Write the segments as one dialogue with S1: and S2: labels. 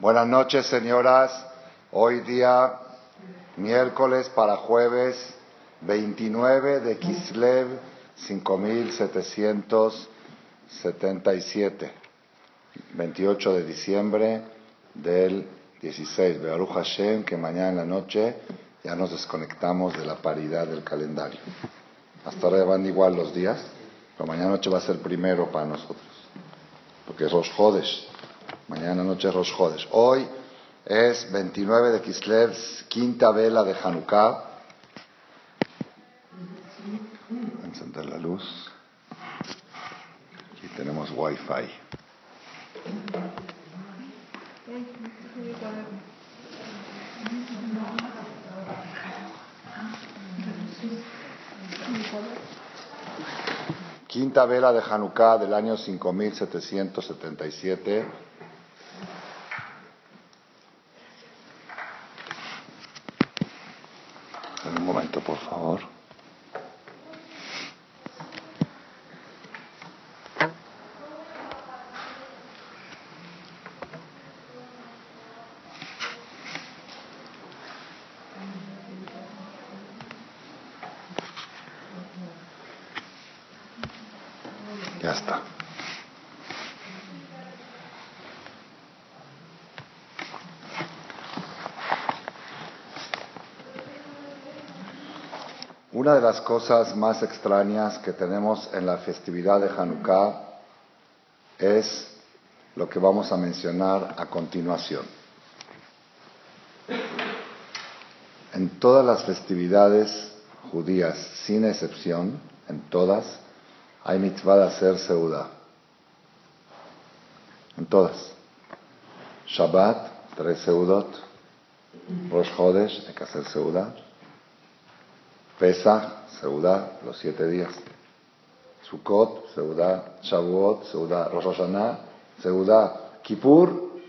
S1: Buenas noches, señoras. Hoy día, miércoles para jueves 29 de Kislev 5777. 28 de diciembre del 16. Bearuj Hashem, que mañana en la noche ya nos desconectamos de la paridad del calendario. Hasta ahora van igual los días, pero mañana noche va a ser primero para nosotros, porque es Rosh Hodesh. Mañana noche Rosh Hodesh. Hoy es 29 de Kislev, quinta vela de Hanukkah. Encender la luz. Aquí tenemos Wi-Fi. Quinta vela de Hanukkah del año 5777. un momento, por favor. Ya está. Una de las cosas más extrañas que tenemos en la festividad de Hanukkah es lo que vamos a mencionar a continuación. En todas las festividades judías, sin excepción, en todas, hay mitzvah de hacer seuda. En todas. Shabbat, tres seudot. Rosh hay que hacer seuda. Pesach, Seudá, los siete días. Sukkot, Seudá, Shavuot, Seudá, Rosh Hashanah, Seudá, Kippur,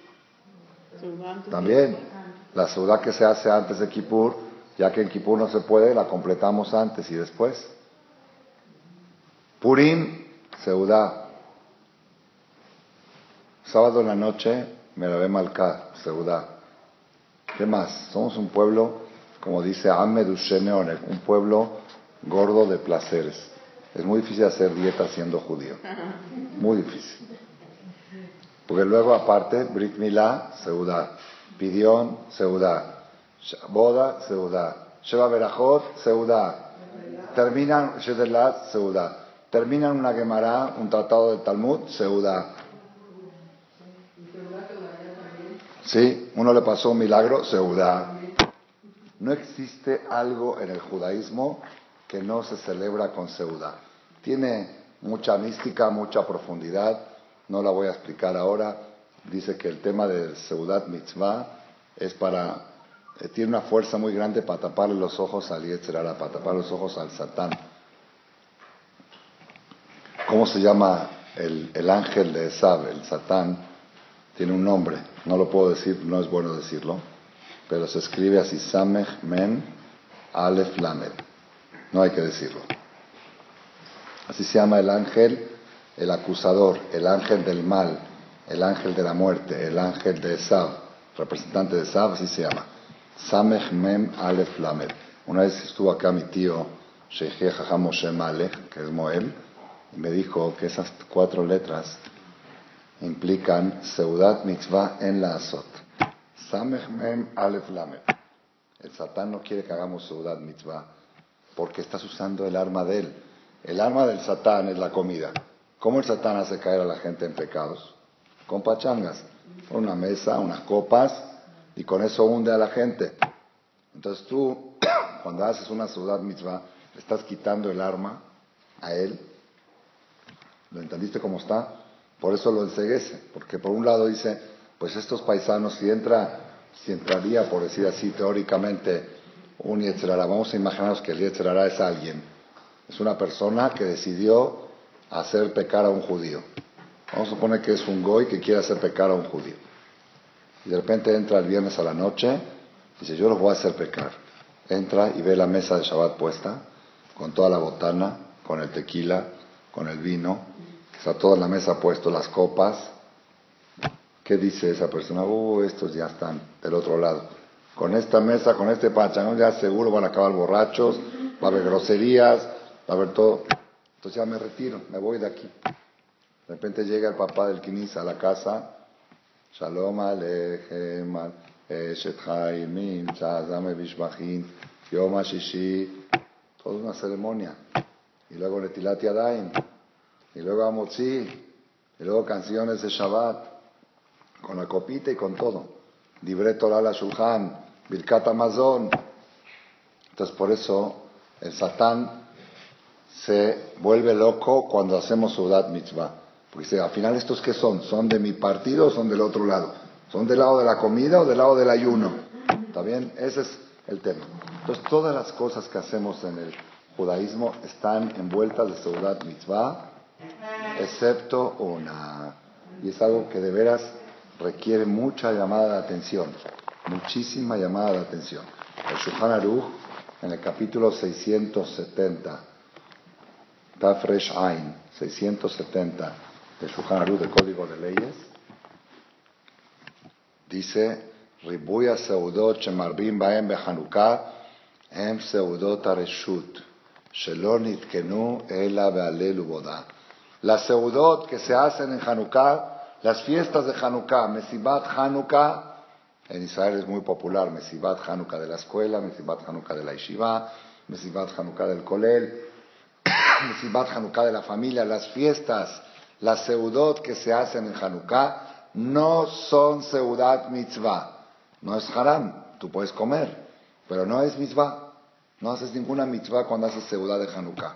S1: también. La Seudá que se hace antes de Kippur, ya que en Kippur no se puede, la completamos antes y después. Purim, Seudá. Sábado en la noche, me la ve Malká, Seudá. ¿Qué más? Somos un pueblo como dice Ahmed un pueblo gordo de placeres. Es muy difícil hacer dieta siendo judío. Muy difícil. Porque luego, aparte, Brit Milá, Seudá. Pidión, Seudá. Boda, Seudá. Sheva Berajot, Seudá. Terminan, Shedelat, Seudá. Terminan una Gemara, un tratado de Talmud, Seudá. Sí, uno le pasó un milagro, Seudá. No existe algo en el judaísmo que no se celebra con Seudá. Tiene mucha mística, mucha profundidad, no la voy a explicar ahora. Dice que el tema del Seudat Mitzvah es para, eh, tiene una fuerza muy grande para taparle los ojos al Yetzerara, para tapar los ojos al Satán. ¿Cómo se llama el, el ángel de Esab, el Satán? Tiene un nombre, no lo puedo decir, no es bueno decirlo pero se escribe así, Samech Men Aleph Lamed. No hay que decirlo. Así se llama el ángel, el acusador, el ángel del mal, el ángel de la muerte, el ángel de Esab, representante de Esab, así se llama. Samech Mem Aleph Lamed. Una vez estuvo acá mi tío, Sheikh Jajam Moshe Malek, que es Moel, y me dijo que esas cuatro letras implican Seudat Mitzvah en la Azot. Samech Mem Aleph Lamed. El Satán no quiere que hagamos Seudat Mitzvah porque estás usando el arma de él. El arma del Satán es la comida. ¿Cómo el Satán hace caer a la gente en pecados? Con pachangas. Una mesa, unas copas y con eso hunde a la gente. Entonces tú, cuando haces una Seudat Mitzvah, estás quitando el arma a él. ¿Lo entendiste cómo está? Por eso lo enseguece. Porque por un lado dice, pues estos paisanos, si entra, si entraría, por decir así, teóricamente, un Yetzerara, vamos a imaginarnos que el Yetzerara es alguien, es una persona que decidió hacer pecar a un judío. Vamos a suponer que es un goy que quiere hacer pecar a un judío. Y de repente entra el viernes a la noche, y dice, yo lo voy a hacer pecar. Entra y ve la mesa de Shabbat puesta, con toda la botana, con el tequila, con el vino, está toda la mesa puesto, las copas, ¿qué dice esa persona? Uh, estos ya están del otro lado. Con esta mesa, con este pachangón, ya seguro van a acabar borrachos, va a haber groserías, va a haber todo. Entonces ya me retiro, me voy de aquí. De repente llega el papá del Kinis a la casa, Shalom Alejem, Eshet Haimim, Shazame Bishbachin, Yom Shishi, toda una ceremonia. Y luego Netilat Yadayim, y luego Amotzi, y luego canciones de Shabbat, con la copita y con todo. Libre Torah la Shulchan, Birkat Amazon. Entonces por eso el Satán se vuelve loco cuando hacemos Sudat Mitzvah. Porque dice, al final estos que son, ¿son de mi partido o son del otro lado? ¿Son del lado de la comida o del lado del ayuno? ¿Está bien? Ese es el tema. Entonces todas las cosas que hacemos en el judaísmo están envueltas de Sudat Mitzvah excepto una. Y es algo que de veras requiere mucha llamada de atención, muchísima llamada de atención. El Shulchan Aruch, en el capítulo 670, Tafresh Ain, 670 del Shulchan Aruch del Código de Leyes, dice, Ribuya Seudot Shemarbim Baem Behanukah, Em Seudot Areshut, Shelon Itkenu Ela Bealel Ubodá. Las Seudot que se hacen en Hanukkah las fiestas de Hanukkah, Mesibat Hanukkah, en Israel es muy popular, Mesibat Hanukkah de la escuela, Mesibat Hanukkah de la yeshiva, Mesibat Hanukkah del kolel, Mesibat Hanukkah de la familia, las fiestas, las seudot que se hacen en Hanukkah, no son seudat mitzvah, no es haram, tú puedes comer, pero no es mitzvah. No haces ninguna mitzvah cuando haces seudat de Hanukkah.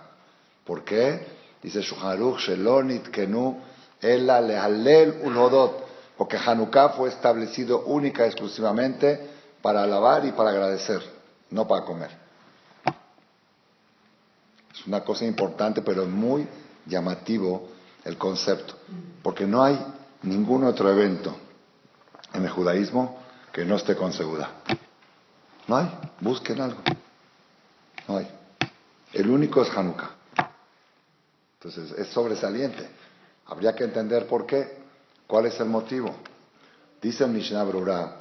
S1: ¿Por qué? Dice Shuharuch, Shelonit Kenu, Ela Lehalel Ulhodot, porque Hanukkah fue establecido única y exclusivamente para alabar y para agradecer, no para comer. Es una cosa importante, pero muy llamativo el concepto, porque no hay ningún otro evento en el judaísmo que no esté con seguridad. No hay, busquen algo. No hay. El único es Hanukkah. Entonces es sobresaliente. Habría que entender por qué, cuál es el motivo. Dice el Mishnah Brura,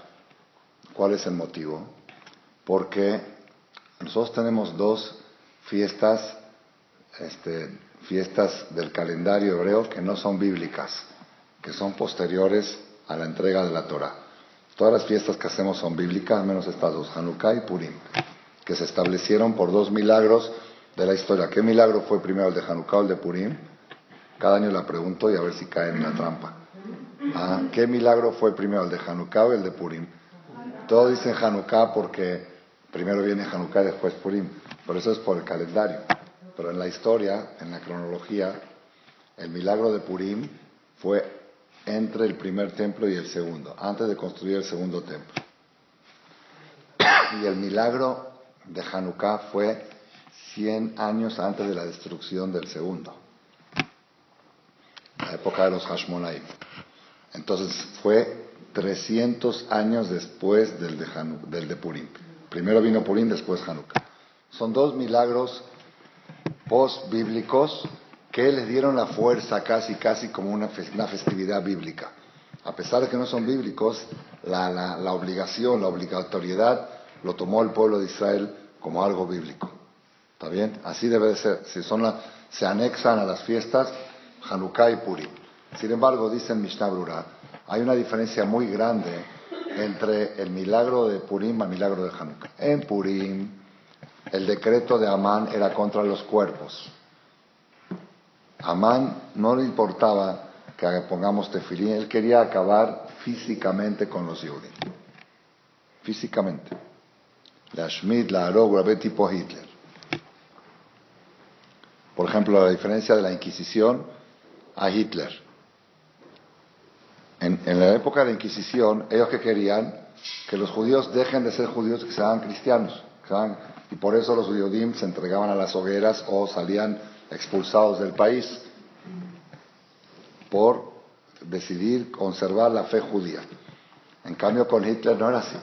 S1: ¿cuál es el motivo? Porque nosotros tenemos dos fiestas, este, fiestas del calendario hebreo que no son bíblicas, que son posteriores a la entrega de la Torah. Todas las fiestas que hacemos son bíblicas, menos estas dos, Hanukkah y Purim, que se establecieron por dos milagros de la historia. ¿Qué milagro fue primero el de Hanukkah o el de Purim? Cada año la pregunto y a ver si cae en la trampa. Ah, ¿Qué milagro fue primero el de Hanukkah o el de Purim? Todos dicen Hanukkah porque primero viene Hanukkah y después Purim. Por eso es por el calendario. Pero en la historia, en la cronología, el milagro de Purim fue entre el primer templo y el segundo, antes de construir el segundo templo. Y el milagro de Hanukkah fue 100 años antes de la destrucción del segundo, época de los Hashmonaim. Entonces fue 300 años después del de, Purim. Primero vino Purim, después Hanukkah. Son dos milagros post-bíblicos que les dieron la fuerza casi, casi como una, festividad bíblica. A pesar de que no son bíblicos, la, la obligación, la obligatoriedad lo tomó el pueblo de Israel como algo bíblico. ¿Está bien? Así debe de ser. Si son se anexan a las fiestas Hanukkah y Purim. Sin embargo, dice en Mishnah Brura, hay una diferencia muy grande entre el milagro de Purim y el milagro de Hanukkah. En Purim, el decreto de Amán era contra los cuerpos. Amán no le importaba que pongamos tefilín, él quería acabar físicamente con los judíos. Físicamente. La Schmidt, la Arog, tipo Hitler. Por ejemplo, la diferencia de la Inquisición a Hitler. En, la época de la Inquisición, ellos que querían que los judíos dejen de ser judíos y que se hagan cristianos. y por eso los judíos se entregaban a las hogueras o salían expulsados del país por decidir conservar la fe judía. En cambio, con Hitler no era así.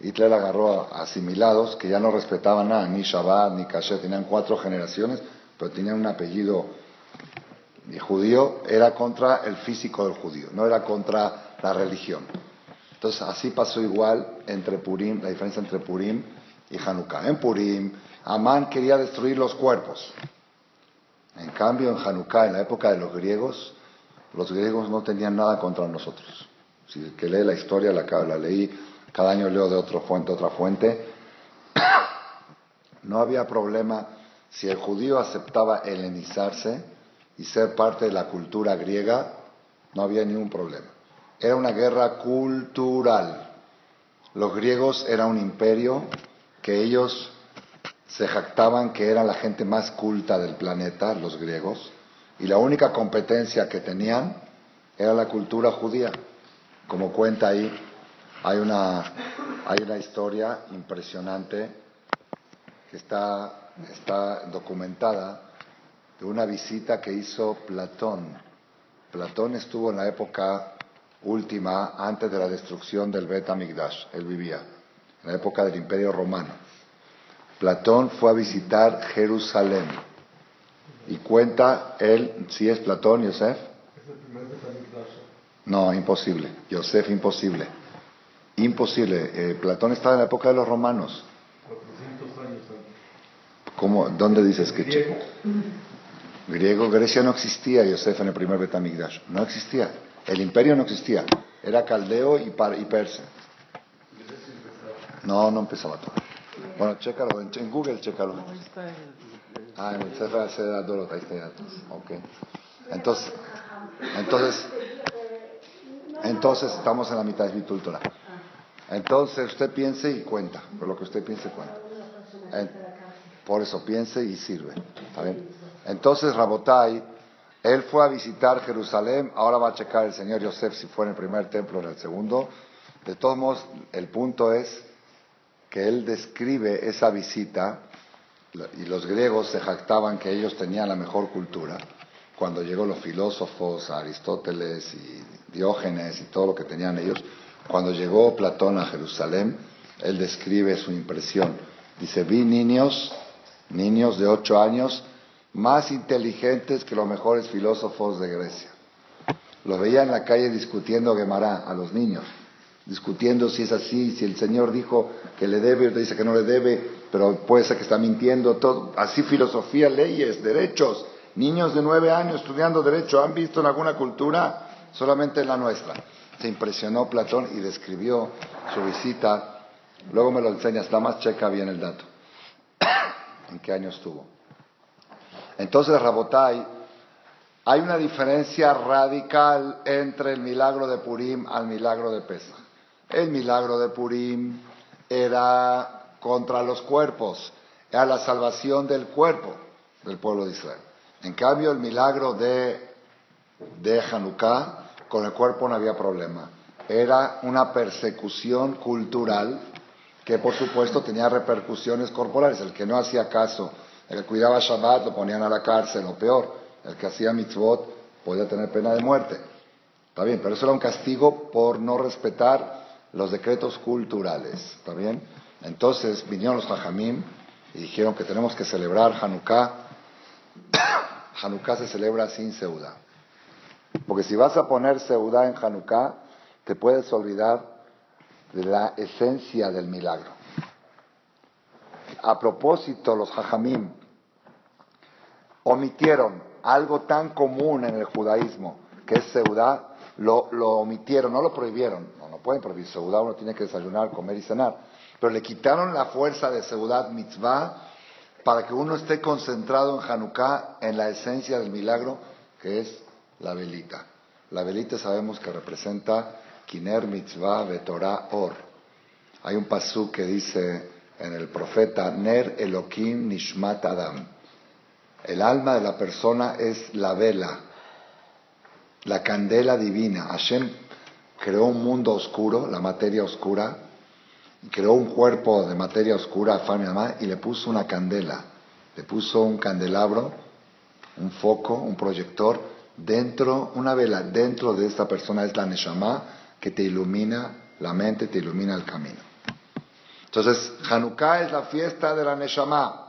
S1: Hitler agarró a asimilados que ya no respetaban nada, ni Shabbat, ni Kasher, tenían cuatro generaciones pero tenía un apellido judío, era contra el físico del judío, no era contra la religión. Entonces, así pasó igual entre Purim, la diferencia entre Purim y Hanukkah. En Purim, Amán quería destruir los cuerpos. En cambio, en Hanukkah, en la época de los griegos, los griegos no tenían nada contra nosotros. Si el que lee la historia, la, la leí, cada año leo de otra fuente, otra fuente. No había problema si el judío aceptaba helenizarse y ser parte de la cultura griega, no había ningún problema. Era una guerra cultural. Los griegos eran un imperio que ellos se jactaban que eran la gente más culta del planeta, los griegos, y la única competencia que tenían era la cultura judía. Como cuenta ahí, hay una, hay una historia impresionante que está, está documentada de una visita que hizo Platón. Platón estuvo en la época última, antes de la destrucción del Bet Amigdash. Él vivía, en la época del Imperio Romano. Platón fue a visitar Jerusalén. Y cuenta él, si es Platón, Yosef. No, imposible. Yosef, imposible. Imposible. Eh, Platón estaba en la época de los romanos. ¿Cómo? ¿Dónde dices que? Griego, Grecia no existía, Yosef, en el primer Betamigdash. No existía. El imperio no existía. Era caldeo y, y persa. No, no empezaba todo. Bueno, chécalo, en, Google chécalo. Ah, en el Sefer de Dorot, ahí está ya. Ok. Entonces, entonces, entonces estamos en la mitad de Torah. Entonces usted piense y cuenta, por lo que usted piense cuenta. por eso piense y sirve. ¿Está bien? Entonces Rabotai, él fue a visitar Jerusalén, ahora va a checar el señor Yosef si fue en el primer templo o en el segundo. De todos modos, el punto es que él describe esa visita, y los griegos se jactaban que ellos tenían la mejor cultura, cuando llegó los filósofos, Aristóteles y Diógenes y todo lo que tenían ellos, cuando llegó Platón a Jerusalén, él describe su impresión. Dice, vi niños, niños de ocho años, más inteligentes que los mejores filósofos de Grecia. Los veía en la calle discutiendo Gemara a los niños discutiendo si es así, si el Señor dijo que le debe, otro dice que no le debe, pero puede ser que está mintiendo, todo. Así filosofía, leyes, derechos. Niños de nueve años estudiando derecho, ¿han visto en alguna cultura? Solamente en la nuestra. Se impresionó Platón y describió su visita. Luego me lo enseña, está más checa bien el dato. ¿En qué año estuvo? Entonces, Rabotai, hay una diferencia radical entre el milagro de Purim al milagro de Pesach. El milagro de Purim era contra los cuerpos, era la salvación del cuerpo del pueblo de Israel. En cambio, el milagro de, de Hanukkah, con el cuerpo no había problema. Era una persecución cultural que, por supuesto, tenía repercusiones corporales. El que no hacía caso, el que cuidaba Shabbat, lo ponían a la cárcel, o peor, el que hacía mitzvot podía tener pena de muerte. Está bien, pero eso era un castigo por no respetar los decretos culturales, ¿está bien? Entonces vinieron los Jajamim y dijeron que tenemos que celebrar Hanukkah. Hanukkah se celebra sin Seudá. Porque si vas a poner Seudá en Hanukkah, te puedes olvidar de la esencia del milagro. A propósito, los Jajamim omitieron algo tan común en el judaísmo, que es Seudá, lo, omitieron, no lo prohibieron, pueden prohibir Seudá, uno tiene que desayunar, comer y cenar. Pero le quitaron la fuerza de Seudat Mitzvah para que uno esté concentrado en Hanukkah, en la esencia del milagro, que es la velita. La velita sabemos que representa Kiner Mitzvah Betorah Or. Hay un pasú que dice en el profeta, Ner Elohim Nishmat Adam. El alma de la persona es la vela, la candela divina. Hashem creó un mundo oscuro, la materia oscura, creó un cuerpo de materia oscura, y le puso una candela, le puso un candelabro, un foco, un proyector, dentro, una vela, dentro de esta persona es la Neshama que te ilumina la mente, te ilumina el camino. Entonces, Hanukkah es la fiesta de la Neshama.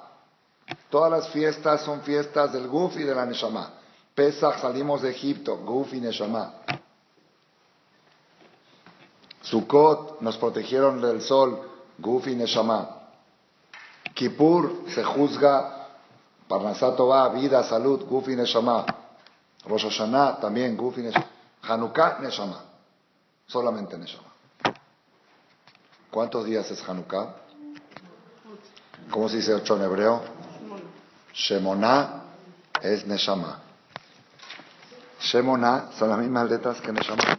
S1: Todas las fiestas son fiestas del Guf y de la Neshama. Pesach salimos de Egipto, Guf y Neshama. Sukkot nos protegieron del sol, Gufi Neshama. Kippur se juzga, Parnasato va, vida, salud, Gufi Neshama. Rosh Hashanah también, Gufi Neshama. Hanukkah Neshama. Solamente Neshama. ¿Cuántos días es Hanukkah? ¿Cómo se dice ocho en hebreo? Shemona es Neshama. Shemona son las mismas letras que Neshama.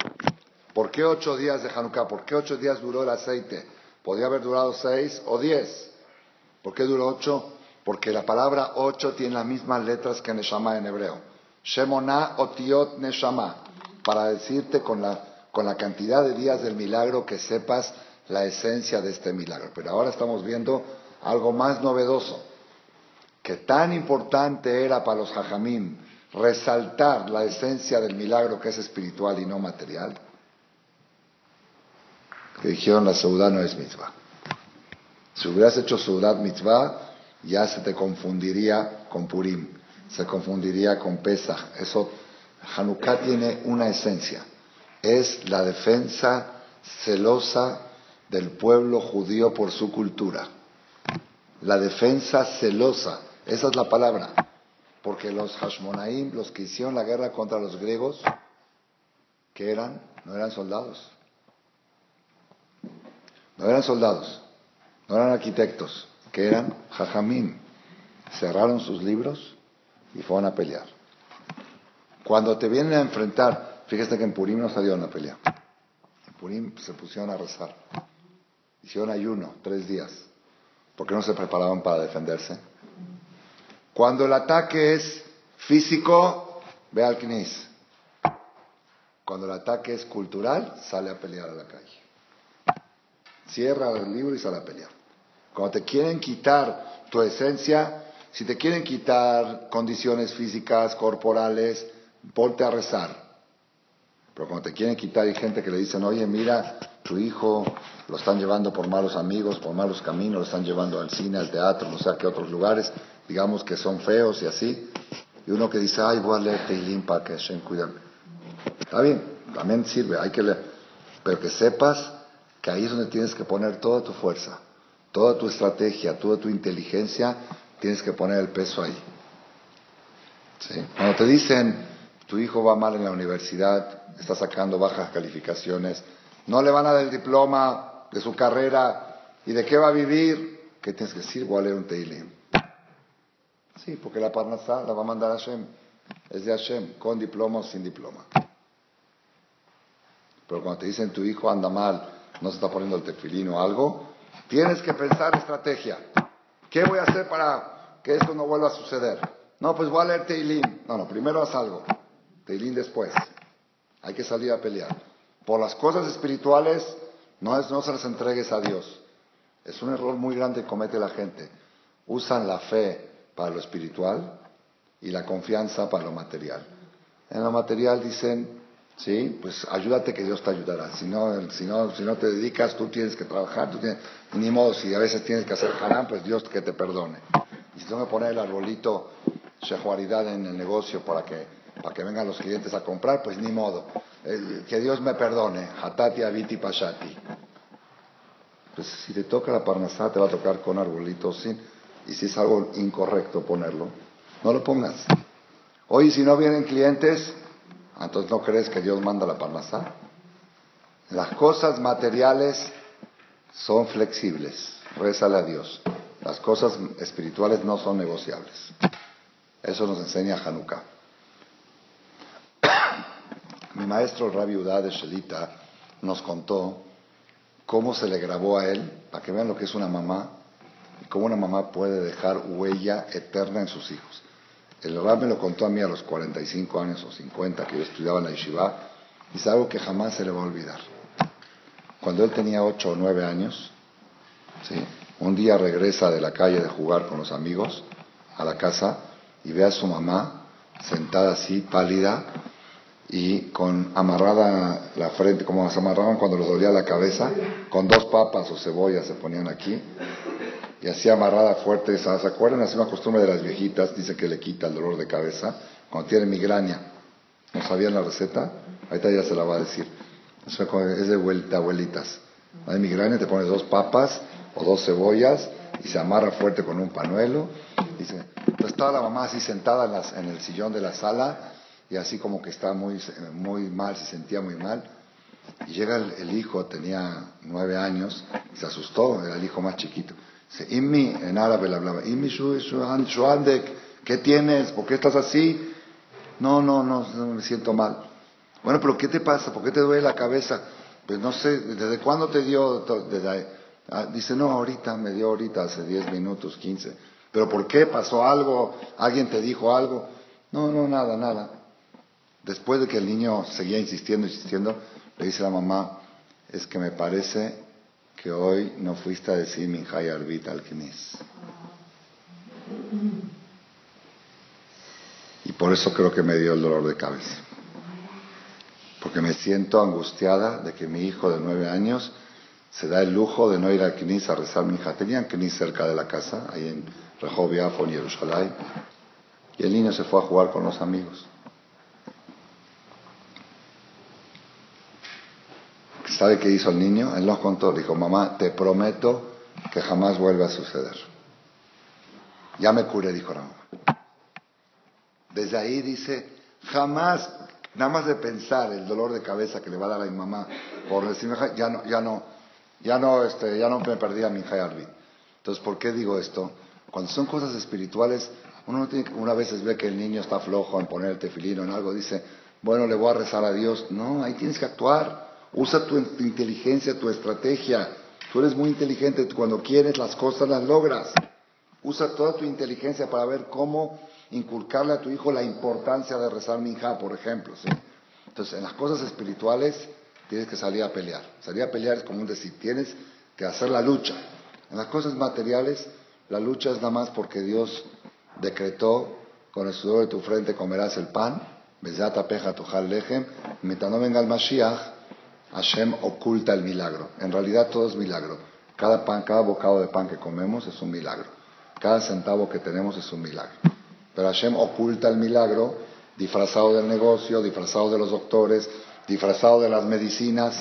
S1: ¿Por qué ocho días de Hanukkah? ¿Por qué ocho días duró el aceite? Podría haber durado seis o diez. ¿Por qué duró ocho? Porque la palabra ocho tiene las mismas letras que Neshama en hebreo. Shemona otiot Neshama. Para decirte con la, con la cantidad de días del milagro que sepas la esencia de este milagro. Pero ahora estamos viendo algo más novedoso. Que tan importante era para los hajamim resaltar la esencia del milagro que es espiritual y no material que dijeron la Seudá no es mitzvah. Si hubieras hecho Seudat mitzvah, ya se te confundiría con Purim, se confundiría con Pesach. Eso, Hanukkah tiene una esencia, es la defensa celosa del pueblo judío por su cultura. La defensa celosa, esa es la palabra. Porque los Hashmonaim, los que hicieron la guerra contra los griegos, que eran? No eran soldados, no eran soldados, no eran arquitectos, que eran jajamín. Cerraron sus libros y fueron a pelear. Cuando te vienen a enfrentar, fíjate que en Purim no salieron a pelear. En Purim se pusieron a rezar. Hicieron ayuno, tres días. porque no se preparaban para defenderse? Cuando el ataque es físico, ve al Knis. Cuando el ataque es cultural, sale a pelear a la calle. Cierra el libro y sale a pelear. Cuando te quieren quitar tu esencia, si te quieren quitar condiciones físicas, corporales, ponte a rezar. Pero cuando te quieren quitar hay gente que le dicen, oye, mira, tu hijo lo están llevando por malos amigos, por malos caminos, lo están llevando al cine, al teatro, no sé a qué otros lugares, digamos que son feos y así. Y uno que dice, ay, voy a leer Teilim para que Hashem cuide. Está bien, también sirve, hay que leer. Pero que sepas que ahí es donde tienes que poner toda tu fuerza, toda tu estrategia, toda tu inteligencia, tienes que poner el peso ahí. Cuando te dicen, tu hijo va mal en la universidad, está sacando bajas calificaciones, no le van a dar el diploma de su carrera y de qué va a vivir, ¿qué tienes que decir? Voy a leer un Teilim. Sí, porque la Parnasá la va a mandar Hashem. Es de Hashem, con diploma o sin diploma. Pero cuando te dicen tu hijo anda mal, no se está poniendo el tefilín o algo, tienes que pensar estrategia. ¿Qué voy a hacer para que esto no vuelva a suceder? No, pues voy a leer Teilín. No, no, primero haz algo. Teilín después. Hay que salir a pelear. Por las cosas espirituales, no, se las entregues a Dios. Es un error muy grande que comete la gente. Usan la fe para lo espiritual y la confianza para lo material. En lo material dicen, ¿sí? Pues ayúdate que Dios te ayudará. Si no, si no, si no te dedicas, tú tienes que trabajar, tú ni modo, si a veces tienes que hacer haram, pues Dios que te perdone. Y si tengo que poner el arbolito shehuaridad en el negocio para que, para que vengan los clientes a comprar, pues ni modo. que Dios me perdone. Hatati aviti pashati. Pues si te toca la parnasá, te va a tocar con arbolito sin. Y si es algo incorrecto ponerlo, no lo pongas. Hoy si no vienen clientes, entonces, ¿no crees que Dios manda la parnasá? Las cosas materiales son flexibles. Rézale a Dios. Las cosas espirituales no son negociables. Eso nos enseña Hanukkah. Mi maestro Rabbi Udá de Shelita nos contó cómo se le grabó a él, para que vean lo que es una mamá, y cómo una mamá puede dejar huella eterna en sus hijos. El Rab me lo contó a mí a los 45 años o 50 que yo estudiaba en la yeshiva y es algo que jamás se le va a olvidar. Cuando él tenía 8 o 9 años, un día regresa de la calle de jugar con los amigos a la casa y ve a su mamá sentada así, pálida y con amarrada la frente, como se amarraban cuando les dolía la cabeza, con dos papas o cebollas se ponían aquí y así amarrada fuerte. ¿Se acuerdan? Es una costumbre de las viejitas, dice que le quita el dolor de cabeza cuando tiene migraña. ¿No sabían la receta? Ahorita ya se la va a decir. Es de vuelta, abuelitas. Hay migraña, te pones dos papas o dos cebollas y se amarra fuerte con un panuelo. Dice, entonces estaba la mamá así sentada en, el sillón de la sala y así como que estaba muy, muy mal, se sentía muy mal. Y llega el, hijo, tenía nueve años, y se asustó, era el hijo más chiquito. Dice, en árabe le hablaba, ¿qué tienes? ¿Por qué estás así? No, no, no, no me siento mal. Bueno, pero ¿qué te pasa? ¿Por qué te duele la cabeza? Pues no sé, ¿desde cuándo te dio? Desde, ah, dice, no, ahorita, me dio ahorita, hace 10 minutos, 15. ¿Pero por qué? ¿Pasó algo? ¿Alguien te dijo algo? No, no, nada, nada. Después de que el niño seguía insistiendo, insistiendo, le dice a la mamá, es que me parece que hoy no fuiste a decir Minjay Arbit al Y por eso creo que me dio el dolor de cabeza porque me siento angustiada de que mi hijo de nueve años se da el lujo de no ir al Knis a rezar mi hija. Tenían Knis cerca de la casa, ahí en Rehovia, en Jerusalén, y el niño se fue a jugar con los amigos. ¿Sabe qué hizo el niño? Él nos contó, dijo, mamá, te prometo que jamás vuelva a suceder. Ya me curé, dijo la mamá. Desde ahí dice, jamás Nada más de pensar el dolor de cabeza que le va a dar a mi mamá por decirme, ya no, ya no, ya no, este, ya no me perdí a mi hija. Entonces, ¿por qué digo esto? Cuando son cosas espirituales, uno no tiene, una vez ve que el niño está flojo en poner el tefilino en algo, dice, bueno, le voy a rezar a Dios. No, ahí tienes que actuar. Usa tu, inteligencia, tu estrategia. Tú eres muy inteligente, cuando quieres las cosas las logras. Usa toda tu inteligencia para ver cómo inculcarle a tu hijo la importancia de rezar minja, por ejemplo. Entonces, en las cosas espirituales tienes que salir a pelear. Salir a pelear es como un decir, tienes que hacer la lucha. En las cosas materiales, la lucha es nada más porque Dios decretó, con el sudor de tu frente comerás el pan, peja lejem, mientras no venga el Mashiach, Hashem oculta el milagro. En realidad todo es milagro. Cada pan, cada bocado de pan que comemos es un milagro. Cada centavo que tenemos es un milagro. Pero Hashem oculta el milagro disfrazado del negocio, disfrazado de los doctores, disfrazado de las medicinas.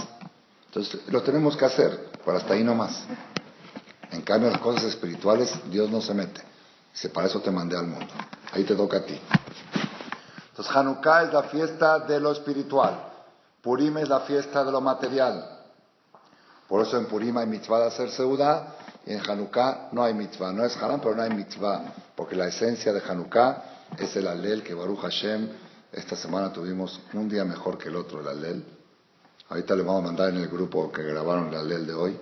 S1: Entonces, lo tenemos que hacer, pero hasta ahí no más. En cambio, las cosas espirituales, Dios no se mete. Dice, para eso te mandé al mundo. Ahí te toca a ti. Entonces, Hanukkah es la fiesta de lo espiritual. Purim es la fiesta de lo material. Por eso en Purim hay mitzvah de hacer seudá y en Hanukkah no hay mitzvah. No es haram, pero no hay mitzvah. Porque la esencia de Hanukkah es el alel que Baruch Hashem. Esta semana tuvimos un día mejor que el otro, el alel. Ahorita le vamos a mandar en el grupo que grabaron el alel de hoy.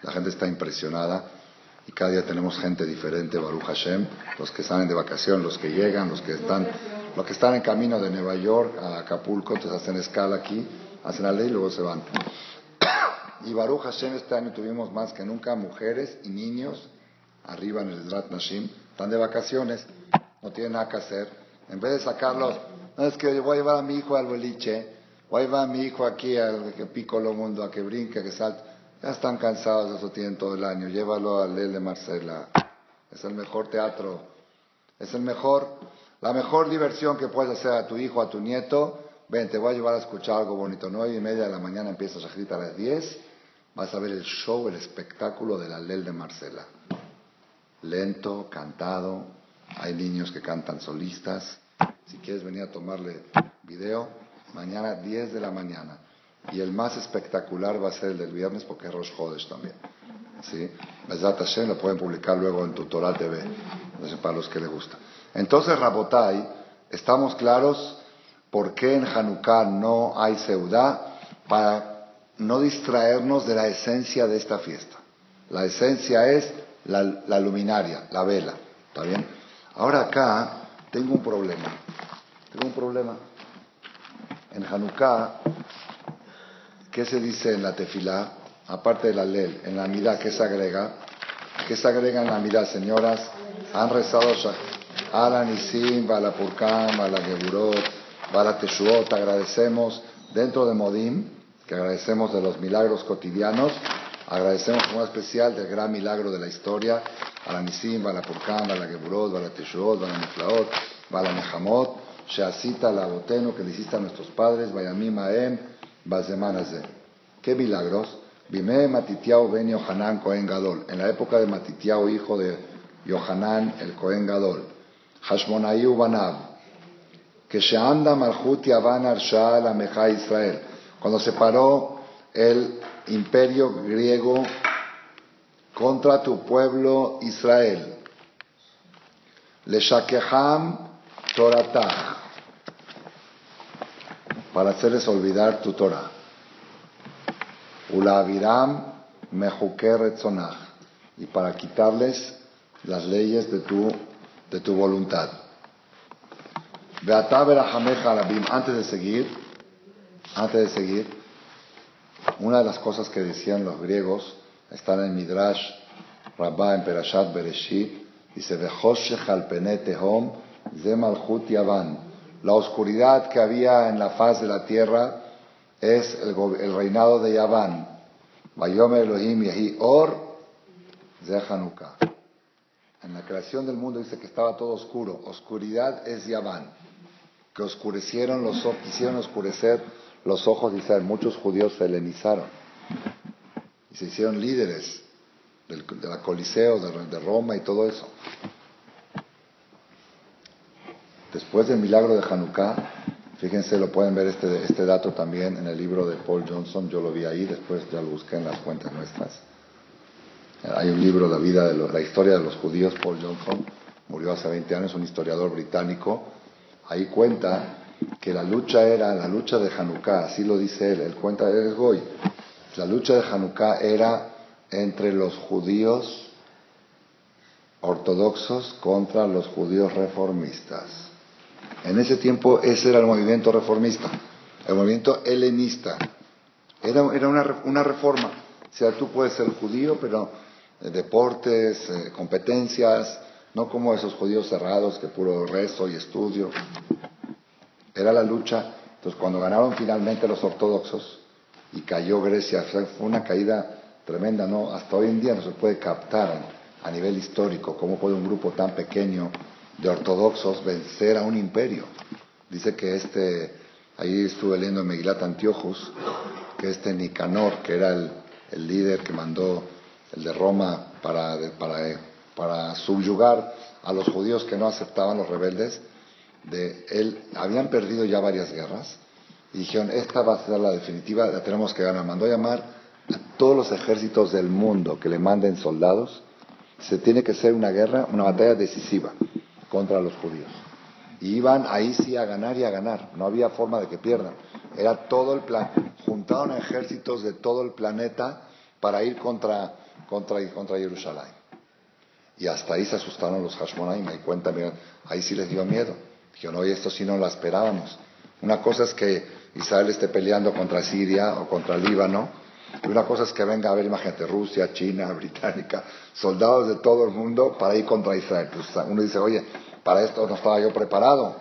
S1: La gente está impresionada. Y cada día tenemos gente diferente, Baruch Hashem. Los que salen de vacación, los que llegan, los que están, los que están en camino de Nueva York a Acapulco, entonces hacen escala aquí, hacen alel y luego se van. Y Baruch Hashem este año tuvimos más que nunca mujeres y niños arriba en el Drat Nashim. Están de vacaciones, no tienen nada que hacer. En vez de sacarlos, no es que voy a llevar a mi hijo al boliche, voy a llevar a mi hijo aquí al que pico lo mundo, a que brinque, a que salte. Ya están cansados, eso tienen todo el año. Llévalo al Lel de Marcela. Es el mejor teatro. Es el mejor, la mejor diversión que puedes hacer a tu hijo, a tu nieto. Ven, te voy a llevar a escuchar algo bonito. Nueve y media de la mañana empiezas a gritar a las diez vas a ver el show, el espectáculo de la Lel de Marcela. Lento, cantado, hay niños que cantan solistas. Si quieres venir a tomarle video, mañana 10 de la mañana. Y el más espectacular va a ser el del viernes porque es Rosh Hodesh también. ¿Sí? Hashem lo pueden publicar luego en Tutorial TV, para los que les gusta. Entonces, Rabotai, estamos claros por qué en Hanukkah no hay seudá para no distraernos de la esencia de esta fiesta. La esencia es la, luminaria, la vela. ¿Está bien? Ahora acá tengo un problema. Tengo un problema. En Hanukkah, ¿qué se dice en la tefilá? Aparte de la ley, en la mirá, ¿qué se agrega? ¿Qué se agrega en la mirá, señoras? Han rezado Ala Nisim, Bala Purkam, Bala Geburot, Bala Teshuot, agradecemos. Dentro de Modim, que agradecemos de los milagros cotidianos, agradecemos como especial del gran milagro de la historia, a la Nisim, a la Purkam, a la Geburot, a la Teshuot, a la Neflaot, a la Nehamot, Sheasita, la Boteno, que le hiciste a nuestros padres, Bayamim Maem, Bazemanaze. ¿Qué milagros? Vime Matitiao ben Yohanan Cohen Gadol. En la época de Matitiao, hijo de Yohanan, el Cohen Gadol. Hashmonayu Banab. Que anda Malchut Yavan Arsha la Meja Israel. Cuando se paró el imperio griego contra tu pueblo Israel. Le Shakeham Toratach. Para hacerles olvidar tu Torah. Ulaviram mejuker y para quitarles las leyes de tu, de tu voluntad. Antes de seguir, antes de seguir, una de las cosas que decían los griegos, están en Midrash Rabbah en Perashat Bereshit, dice. La oscuridad que había en la faz de la tierra es el, reinado de Yaván. Elohim Or. En la creación del mundo dice que estaba todo oscuro. Oscuridad es Yaván. Que oscurecieron los ojos, quisieron oscurecer los ojos de Israel. Muchos judíos se helenizaron y se hicieron líderes del, de la Coliseo, de, de Roma y todo eso. Después del milagro de Hanukkah, Fíjense, lo pueden ver este, este dato también en el libro de Paul Johnson, yo lo vi ahí, después ya lo busqué en las cuentas nuestras. Hay un libro, La vida de la historia de los judíos, Paul Johnson, murió hace 20 años, un historiador británico. Ahí cuenta que la lucha era la lucha de Hanukkah, así lo dice él, él cuenta, él Goy. La lucha de Hanukkah era entre los judíos ortodoxos contra los judíos reformistas. En ese tiempo ese era el movimiento reformista, el movimiento helenista. Era, era una, una, reforma. O sea, tú puedes ser judío, pero eh, deportes, eh, competencias, no como esos judíos cerrados que puro rezo y estudio. Era la lucha. Entonces, cuando ganaron finalmente los ortodoxos y cayó Grecia, fue una caída tremenda, ¿no? Hasta hoy en día no se puede captar a nivel histórico cómo puede un grupo tan pequeño de ortodoxos vencer a un imperio. Dice que este, ahí estuve leyendo en Megilat Antiochus, que este Nicanor, que era el, líder que mandó el de Roma para, para, para subyugar a los judíos que no aceptaban los rebeldes, de él, habían perdido ya varias guerras y dijeron, esta va a ser la definitiva, la tenemos que ganar. Mandó a llamar a todos los ejércitos del mundo que le manden soldados. Se tiene que ser una guerra, una batalla decisiva contra los judíos. Y iban ahí sí a ganar y a ganar, no había forma de que pierdan. Era todo el plan, juntaron ejércitos de todo el planeta para ir contra, contra, contra Jerusalén. Y hasta ahí se asustaron los Hashmonaim, y cuenta, ahí sí les dio miedo. Dijeron, oye, esto sí no lo esperábamos. Una cosa es que Israel esté peleando contra Siria o contra Líbano, y una cosa es que venga a ver, imagínate, Rusia, China, Británica, soldados de todo el mundo para ir contra Israel. Pues uno dice, oye, para esto no estaba yo preparado.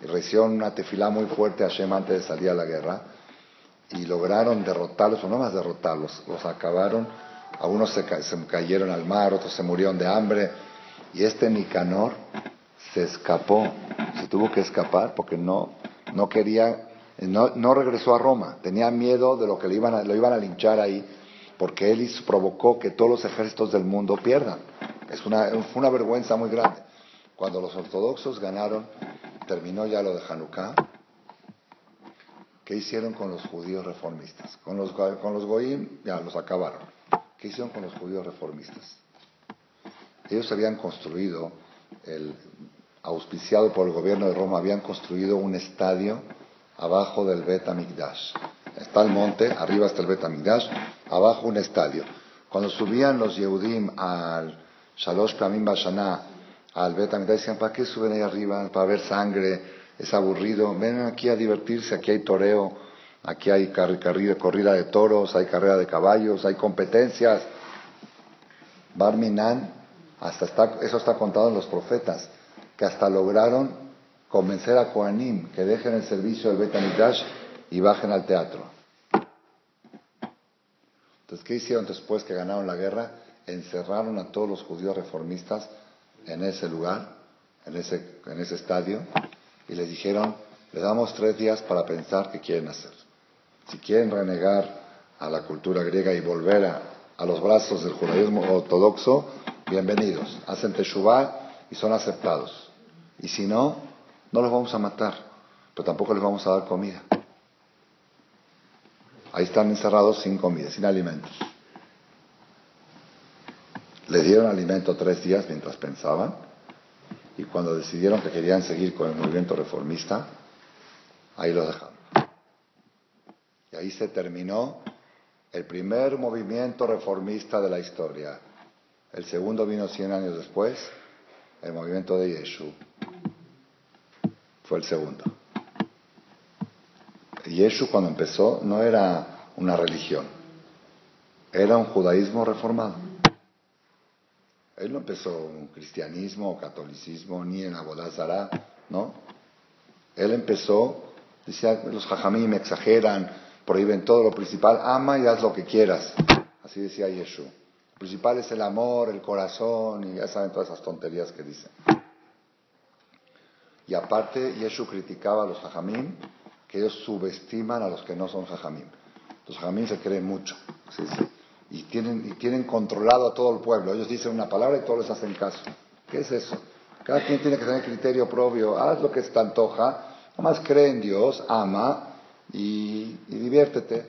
S1: Y recibieron una tefilá muy fuerte a Shem antes de salir a la guerra y lograron derrotarlos, o no más derrotarlos, los acabaron. Algunos se, se cayeron al mar, otros se murieron de hambre. Y este Nicanor se escapó, se tuvo que escapar porque no, no quería no, regresó a Roma, tenía miedo de lo que le iban a, lo iban a linchar ahí, porque él provocó que todos los ejércitos del mundo pierdan. Es una, una vergüenza muy grande. Cuando los ortodoxos ganaron, terminó ya lo de Hanukkah, ¿qué hicieron con los judíos reformistas? Con los, con los goyim ya los acabaron. ¿Qué hicieron con los judíos reformistas? Ellos habían construido, el, auspiciado por el gobierno de Roma, habían construido un estadio abajo del Bet Amigdash. Está el monte, arriba está el Bet Amigdash, abajo un estadio. Cuando subían los Yehudim al Shalosh Pamim Bashaná, al Bet Amigdash, decían, ¿para qué suben ahí arriba? Para ver sangre, es aburrido. Ven aquí a divertirse, aquí hay toreo, aquí hay corrida de toros, hay carrera de caballos, hay competencias. Barminan, hasta está, eso está contado en los profetas, que hasta lograron convencer a Koanim que dejen el servicio del Betamidash y bajen al teatro. Entonces, ¿qué hicieron después que ganaron la guerra? Encerraron a todos los judíos reformistas en ese lugar, en ese, en ese estadio, y les dijeron, les damos tres días para pensar qué quieren hacer. Si quieren renegar a la cultura griega y volver a, los brazos del judaísmo ortodoxo, bienvenidos. Hacen teshuvah y son aceptados. Y si no, no los vamos a matar, pero tampoco les vamos a dar comida. Ahí están encerrados sin comida, sin alimentos. Les dieron alimento tres días mientras pensaban y cuando decidieron que querían seguir con el movimiento reformista, ahí los dejaron. Y ahí se terminó el primer movimiento reformista de la historia. El segundo vino 100 años después, el movimiento de Yeshu. Fue el segundo. Yeshu cuando empezó no era una religión, era un judaísmo reformado. Él no empezó un cristianismo o catolicismo ni en Abodazara, ¿no? Él empezó, decía, los jajamim exageran, prohíben todo lo principal, ama y haz lo que quieras. Así decía Yeshu. Lo principal es el amor, el corazón, y ya saben todas esas tonterías que dicen. Y aparte, Yeshu criticaba a los jajamim, que ellos subestiman a los que no son jajamim. Los jajamim se creen mucho. Y, tienen, y tienen controlado a todo el pueblo. Ellos dicen una palabra y todos les hacen caso. ¿Qué es eso? Cada quien tiene que tener criterio propio. Haz lo que se te antoja. Nomás cree en Dios, ama y, diviértete.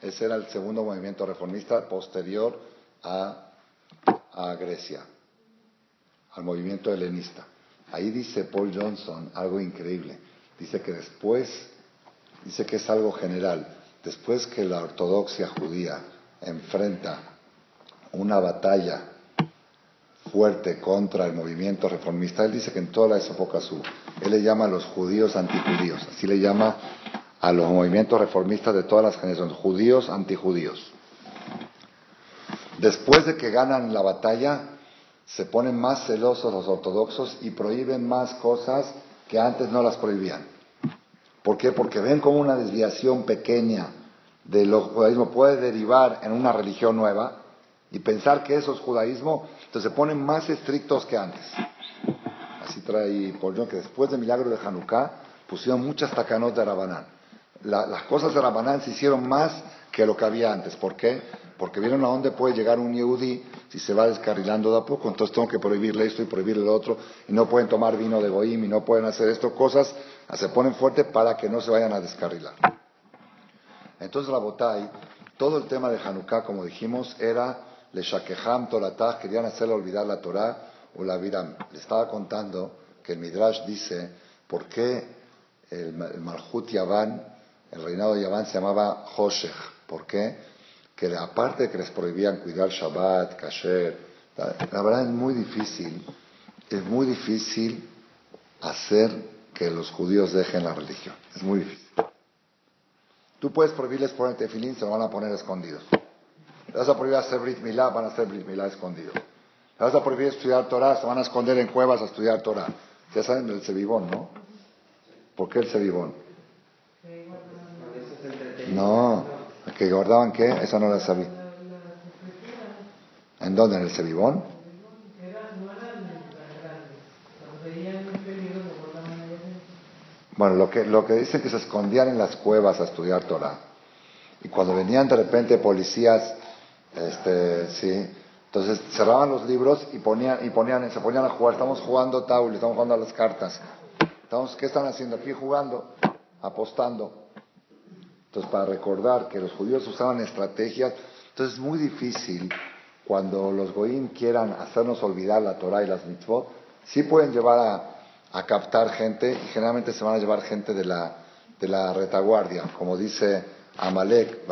S1: Ese era el segundo movimiento reformista posterior a, Grecia, al movimiento helenista. Ahí dice Paul Johnson algo increíble. Dice que después, dice que es algo general, después que la ortodoxia judía enfrenta una batalla fuerte contra el movimiento reformista, él dice que en toda esa época su, él le llama a los judíos antijudíos, así le llama a los movimientos reformistas de todas las generaciones, judíos antijudíos. Después de que ganan la batalla, se ponen más celosos los ortodoxos y prohíben más cosas que antes no las prohibían. ¿Por qué? Porque ven como una desviación pequeña del judaísmo puede derivar en una religión nueva y pensar que eso es judaísmo, entonces se ponen más estrictos que antes. Así trae Paul que después del milagro de Hanukkah pusieron muchas tacanot de Rabanán. Las cosas de Rabanán se hicieron más que lo que había antes. ¿Por qué? Porque vieron a dónde puede llegar un Yehudi si se va descarrilando de a poco. Entonces tengo que prohibirle esto y prohibirle lo otro. Y no pueden tomar vino de Goim y no pueden hacer esto. Cosas se ponen fuertes para que no se vayan a descarrilar. Entonces la Botay, todo el tema de Hanukkah, como dijimos, era le shakeham toratah, querían hacerle olvidar la Torah o la viram. Le estaba contando que el Midrash dice por qué el, el Malhut Yaván, el reinado de Yaván se llamaba Hoshech ¿Por qué? Que aparte que les prohibían cuidar Shabbat, Kasher, la, verdad es muy difícil, es muy difícil hacer que los judíos dejen la religión. Es muy difícil. Tú puedes prohibirles poner tefilín, se lo van a poner escondidos. Le vas a prohibir hacer Brit Milá, van a hacer Brit Milá escondidos. Le vas a prohibir estudiar Torah, se van a esconder en cuevas a estudiar Torah. Ya saben del Cebibón, ¿no? ¿Por qué el Cebibón? No, ¿Que guardaban qué? Esa no la sabía. ¿En dónde? ¿En el Cebibón? Bueno, lo que, lo que dicen que se escondían en las cuevas a estudiar Torah. Y cuando venían de repente policías, este, sí, entonces cerraban los libros y ponían, y ponían, se ponían a jugar. Estamos jugando Taul, estamos jugando a las cartas. Estamos, ¿Qué están haciendo aquí? Jugando, apostando. Entonces, para recordar que los judíos usaban estrategias, entonces es muy difícil cuando los goyim quieran hacernos olvidar la Torah y las mitzvot, sí pueden llevar a, captar gente y generalmente se van a llevar gente de la, de la retaguardia, como dice Amalek,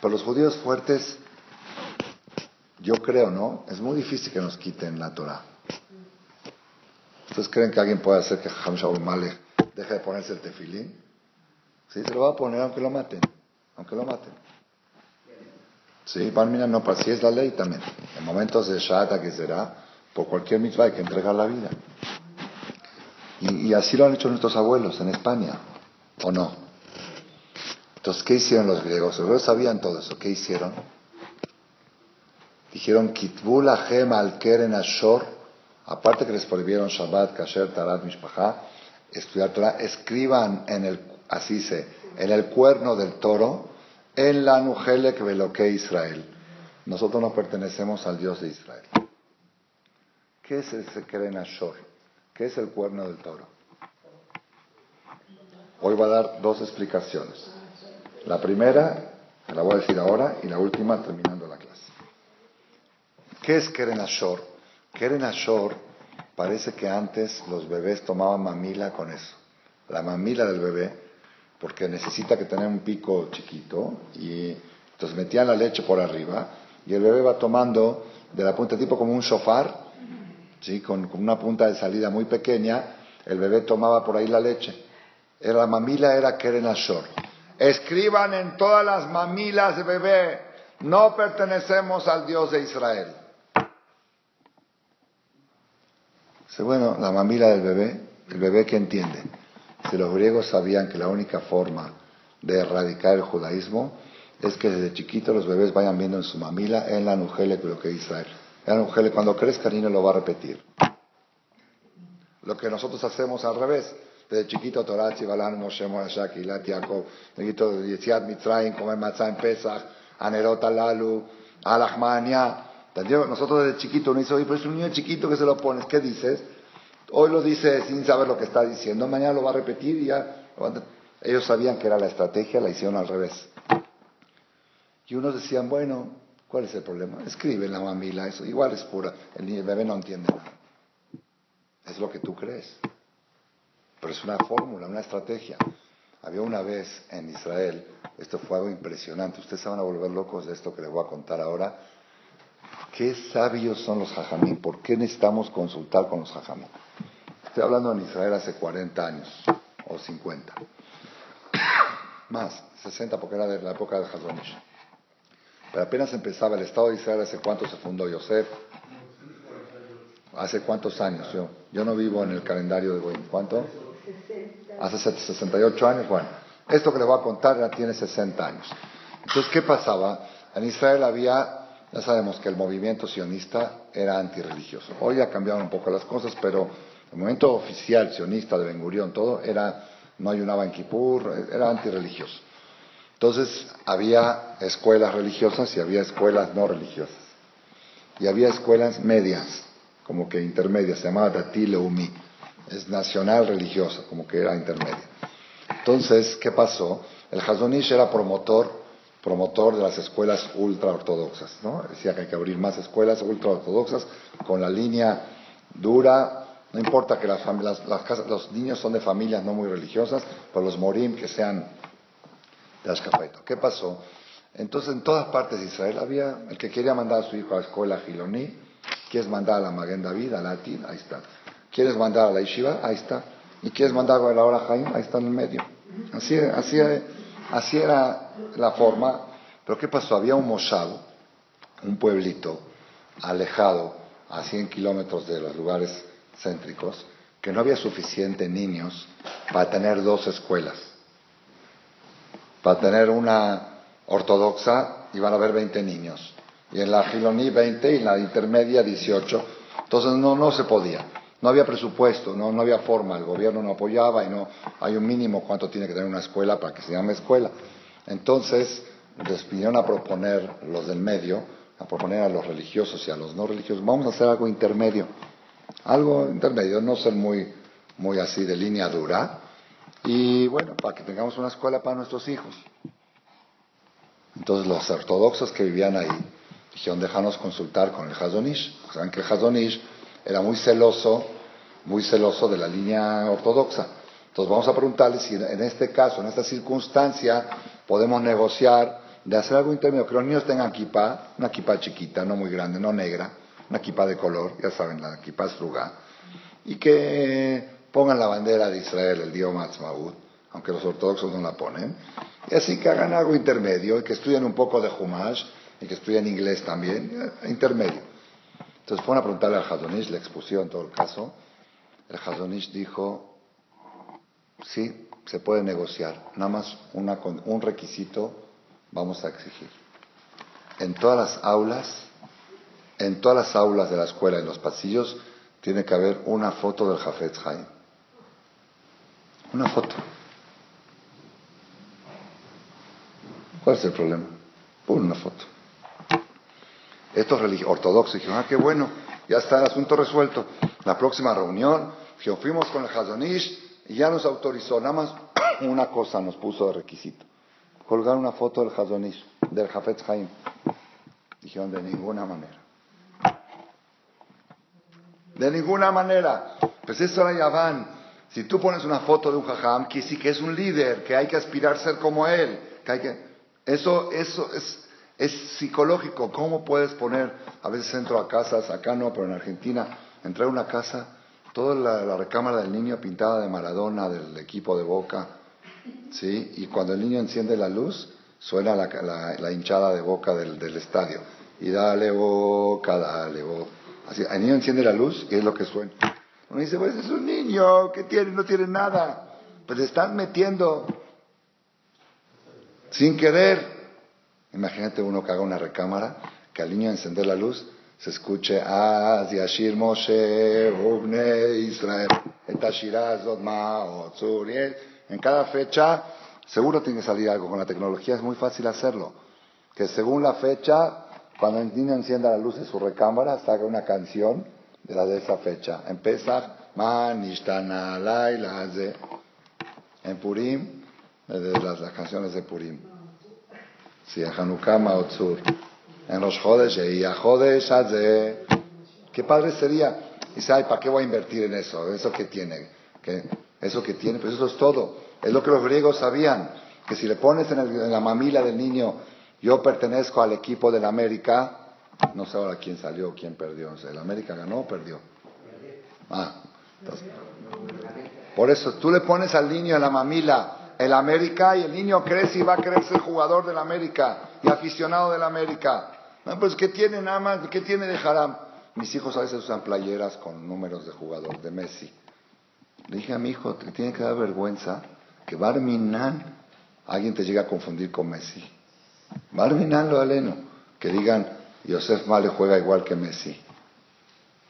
S1: pero los judíos fuertes, yo creo, ¿no? Es muy difícil que nos quiten la Torah. ¿Ustedes creen que alguien puede hacer que Ham Shaul Malek deje de ponerse el tefilín? Sí, se lo va a poner aunque lo maten. Aunque lo maten. Sí, mira, no, pero así es la ley también. En momentos de Shata que será, por cualquier mitzvah hay que entregar la vida. Y, así lo han hecho nuestros abuelos en España, ¿o no? Entonces, ¿qué hicieron los griegos? Los griegos sabían todo eso. ¿Qué hicieron? Dijeron, Kitbul Ahem al Keren Ashor, aparte que les prohibieron Shabbat, Kasher, Tarat, Mishpachá, estudiar Torah, escriban en el así se en el cuerno del toro, en la Nujelek Veloque Israel. Nosotros no pertenecemos al Dios de Israel. ¿Qué es ese Keren Ashor? ¿Qué es el cuerno del toro? Hoy voy a dar dos explicaciones. La primera, la voy a decir ahora, y la última terminando la clase. ¿Qué es Keren Ashor? Keren Ashor parece que antes los bebés tomaban mamila con eso. La mamila del bebé, porque necesita que tenga un pico chiquito, y entonces metían la leche por arriba, y el bebé va tomando de la punta tipo como un sofá, ¿sí? con, una punta de salida muy pequeña, el bebé tomaba por ahí la leche. Era, la mamila era Keren Ashor. Escriban en todas las mamilas de bebé, no pertenecemos al Dios de Israel. Dice, bueno, la mamila del bebé, el bebé que entiende. Si los griegos sabían que la única forma de erradicar el judaísmo es que desde chiquito los bebés vayan viendo en su mamila en la nujele lo que Israel. En la nujele, cuando crezca el niño lo va a repetir. Lo que nosotros hacemos al revés. Desde chiquito, Torah, Tzibalan, Moshe, Morashak, Ilat, Yaakov, chiquito, Yetziat, Mitzrayim, comer matzah en Pesach, Anerot, Alalu, Alachmania, nosotros desde chiquito dice, oye, pero es un niño chiquito que se lo pones, ¿qué dices? Hoy lo dice sin saber lo que está diciendo, mañana lo va a repetir y ya. Ellos sabían que era la estrategia, la hicieron al revés. Y unos decían, bueno, ¿cuál es el problema? Escribe la mamila eso, igual es pura, el bebé no entiende nada. Es lo que tú crees. Pero es una fórmula, una estrategia. Había una vez en Israel, esto fue algo impresionante, ustedes se van a volver locos de esto que les voy a contar ahora, Qué sabios son los jajamín. ¿Por qué necesitamos consultar con los jajamín? Estoy hablando en Israel hace 40 años o 50. Más, 60 porque era de la época de Hazonish. Pero apenas empezaba el Estado de Israel, ¿hace cuánto se fundó Yosef? ¿Hace cuántos años? Yo, yo no vivo en el calendario de Goyim. ¿Cuánto? Hace 68 años. Bueno, esto que les voy a contar ya tiene 60 años. Entonces, ¿qué pasaba? En Israel había ya sabemos que el movimiento sionista era antirreligioso. Hoy ha cambiado un poco las cosas, pero el movimiento oficial sionista de Ben Gurión, todo, era, no ayunaba en Kippur, era antirreligioso. Entonces había escuelas religiosas y había escuelas no religiosas. Y había escuelas medias, como que intermedias, se llamaba Dati Leumi. Es nacional religiosa, como que era intermedia. Entonces, ¿qué pasó? El Hazonish era promotor promotor de las escuelas ultraortodoxas. ¿no? Decía que hay que abrir más escuelas ultraortodoxas con la línea dura. No importa que las, los niños son de familias no muy religiosas, pero los morim que sean de Ashkafaito. ¿Qué pasó? Entonces en todas partes de Israel había el que quería mandar a su hijo a la escuela Giloní, quieres mandar a la Maguen David, a la Atil, ahí está. ¿Quieres mandar a la Yeshiva? Ahí está. ¿Y quieres mandar a la hora Jaim? Ahí está en el medio. Así, así Así era la forma. Pero ¿qué pasó? Había un moshav, un pueblito alejado a 100 kilómetros de los lugares céntricos, que no había suficientes niños para tener dos escuelas. Para tener una ortodoxa iban a haber 20 niños. Y en la Giloní 20 y en la intermedia 18. Entonces no, no se podía. No había presupuesto, no, no había forma, el gobierno no apoyaba y no hay un mínimo cuánto tiene que tener una escuela para que se llame escuela. Entonces, les pidieron a proponer los del medio, a proponer a los religiosos y a los no religiosos, vamos a hacer algo intermedio, algo intermedio, no ser muy, muy así de línea dura, y bueno, para que tengamos una escuela para nuestros hijos. Entonces los ortodoxos que vivían ahí dijeron, déjanos consultar con el Hazonish. Saben que el Hazonish era muy celoso, muy celoso de la línea ortodoxa. Entonces vamos a preguntarle si en este caso, en esta circunstancia, podemos negociar de hacer algo intermedio, que los niños tengan kippah, una kippah chiquita, no muy grande, no negra, una kippah de color, ya saben, la kippah es frugal, y que pongan la bandera de Israel, el Dios Matzmaud, aunque los ortodoxos no la ponen, y así que hagan algo intermedio, y que estudien un poco de Humash, y que estudien inglés también, intermedio. Entonces fueron a preguntarle al Hazonish, le expusió en todo el caso. El Hazonish dijo, sí, se puede negociar, nada más un requisito vamos a exigir. En todas las aulas, en todas las aulas de la escuela, en los pasillos, tiene que haber una foto del Jafetz Haim. Una foto. ¿Cuál es el problema? Pon una foto. Estos ortodoxos dijeron, ah, qué bueno, ya está el asunto resuelto. La próxima reunión, fuimos con el Hazonish y ya nos autorizó, nada más una cosa nos puso de requisito. Colgar una foto del Hazonish, del Jafetz Haim. Dijeron, de ninguna manera. De ninguna manera. Pues eso era Yaván. Si tú pones una foto de un jajam, que sí que es un líder, que hay que aspirar a ser como él, que hay que... Eso, eso es, es psicológico. ¿Cómo puedes poner, a veces entro a casas, acá no, pero en Argentina, entrar a una casa, toda la, recámara del niño pintada de Maradona, del equipo de Boca, ¿sí? Y cuando el niño enciende la luz, suena la, hinchada de Boca del, del estadio. Y dale Boca, dale Boca. Así, el niño enciende la luz y es lo que suena. Uno dice, pues es un niño, ¿qué tiene? No tiene nada. Pues están metiendo sin querer. Imagínate uno que haga una recámara, que al niño encender la luz se escuche Az Yashir Moshe Ubne Israel En cada fecha seguro tiene que salir algo. Con la tecnología es muy fácil hacerlo. Que según la fecha cuando el niño encienda la luz de su recámara, saca una canción de la de esa fecha. En Pesach, Man, En Purim, de las, canciones de Purim. Sí, en Hanukkah, Maotzur. En los Jodes, a Jodes, Qué padre sería. Dice, ay, ¿para qué voy a invertir en eso? ¿Eso que tiene? ¿Qué? Eso que tiene, pues eso es todo. Es lo que los griegos sabían. Que si le pones en, en la mamila del niño yo pertenezco al equipo del América. No sé ahora quién salió, quién perdió. ¿El América ganó o perdió? Ah, por eso tú le pones al niño en la mamila el América y el niño crece y va a querer ser jugador del América y aficionado del América. No, pues ¿qué tiene nada más? ¿Qué tiene de haram? Mis hijos a veces usan playeras con números de jugador, de Messi. Le dije a mi hijo, te tiene que dar vergüenza que Barminan alguien te llega a confundir con Messi. Marvinalo aleno, que digan, Yosef Male juega igual que Messi.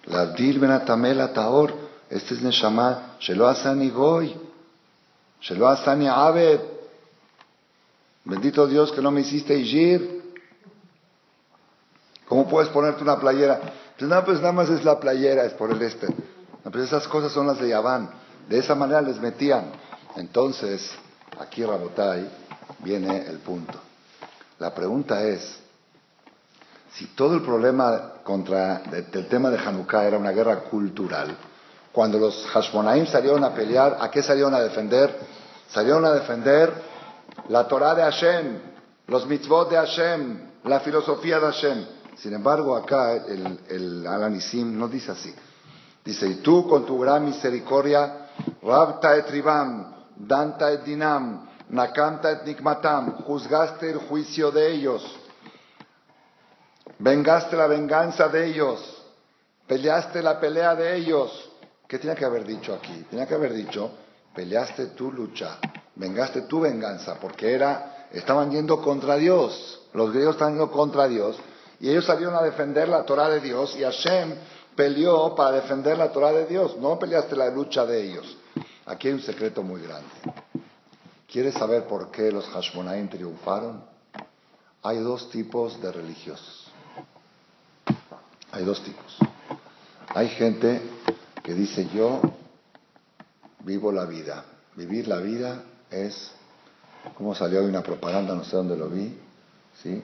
S1: La Ben Tamela Taor, este es Neshama, Shelo Asani Goy, Shelo Asani Abed. Bendito Dios que no me hiciste Ijir. ¿Cómo puedes ponerte una playera? Pues nada, pues más es la playera, es por el este. Pues esas cosas son las de Yaván. De esa manera les metían. Entonces, aquí Rabotai viene el punto. La pregunta es, si todo el problema contra del tema de Hanukkah era una guerra cultural, cuando los Hashmonaim salieron a pelear, ¿a qué salieron a defender? Salieron a defender la Torah de Hashem, los mitzvot de Hashem, la filosofía de Hashem. Sin embargo, acá el, el Alanisim no dice así. Dice, y tú con tu gran misericordia, rabta et ribam, danta et dinam, Nakanta et nikmatam, juzgaste el juicio de ellos, vengaste la venganza de ellos, peleaste la pelea de ellos. ¿Qué tenía que haber dicho aquí? Tenía que haber dicho, peleaste tu lucha, vengaste tu venganza, porque era, estaban yendo contra Dios, los griegos estaban yendo contra Dios, y ellos salieron a defender la Torah de Dios, y Hashem peleó para defender la Torah de Dios, no peleaste la lucha de ellos. Aquí hay un secreto muy grande. ¿Quieres saber por qué los Hashmonaim triunfaron? Hay dos tipos de religiosos. Hay dos tipos. Hay gente que dice yo vivo la vida. Vivir la vida es, como salió hoy una propaganda, no sé dónde lo vi, ¿sí?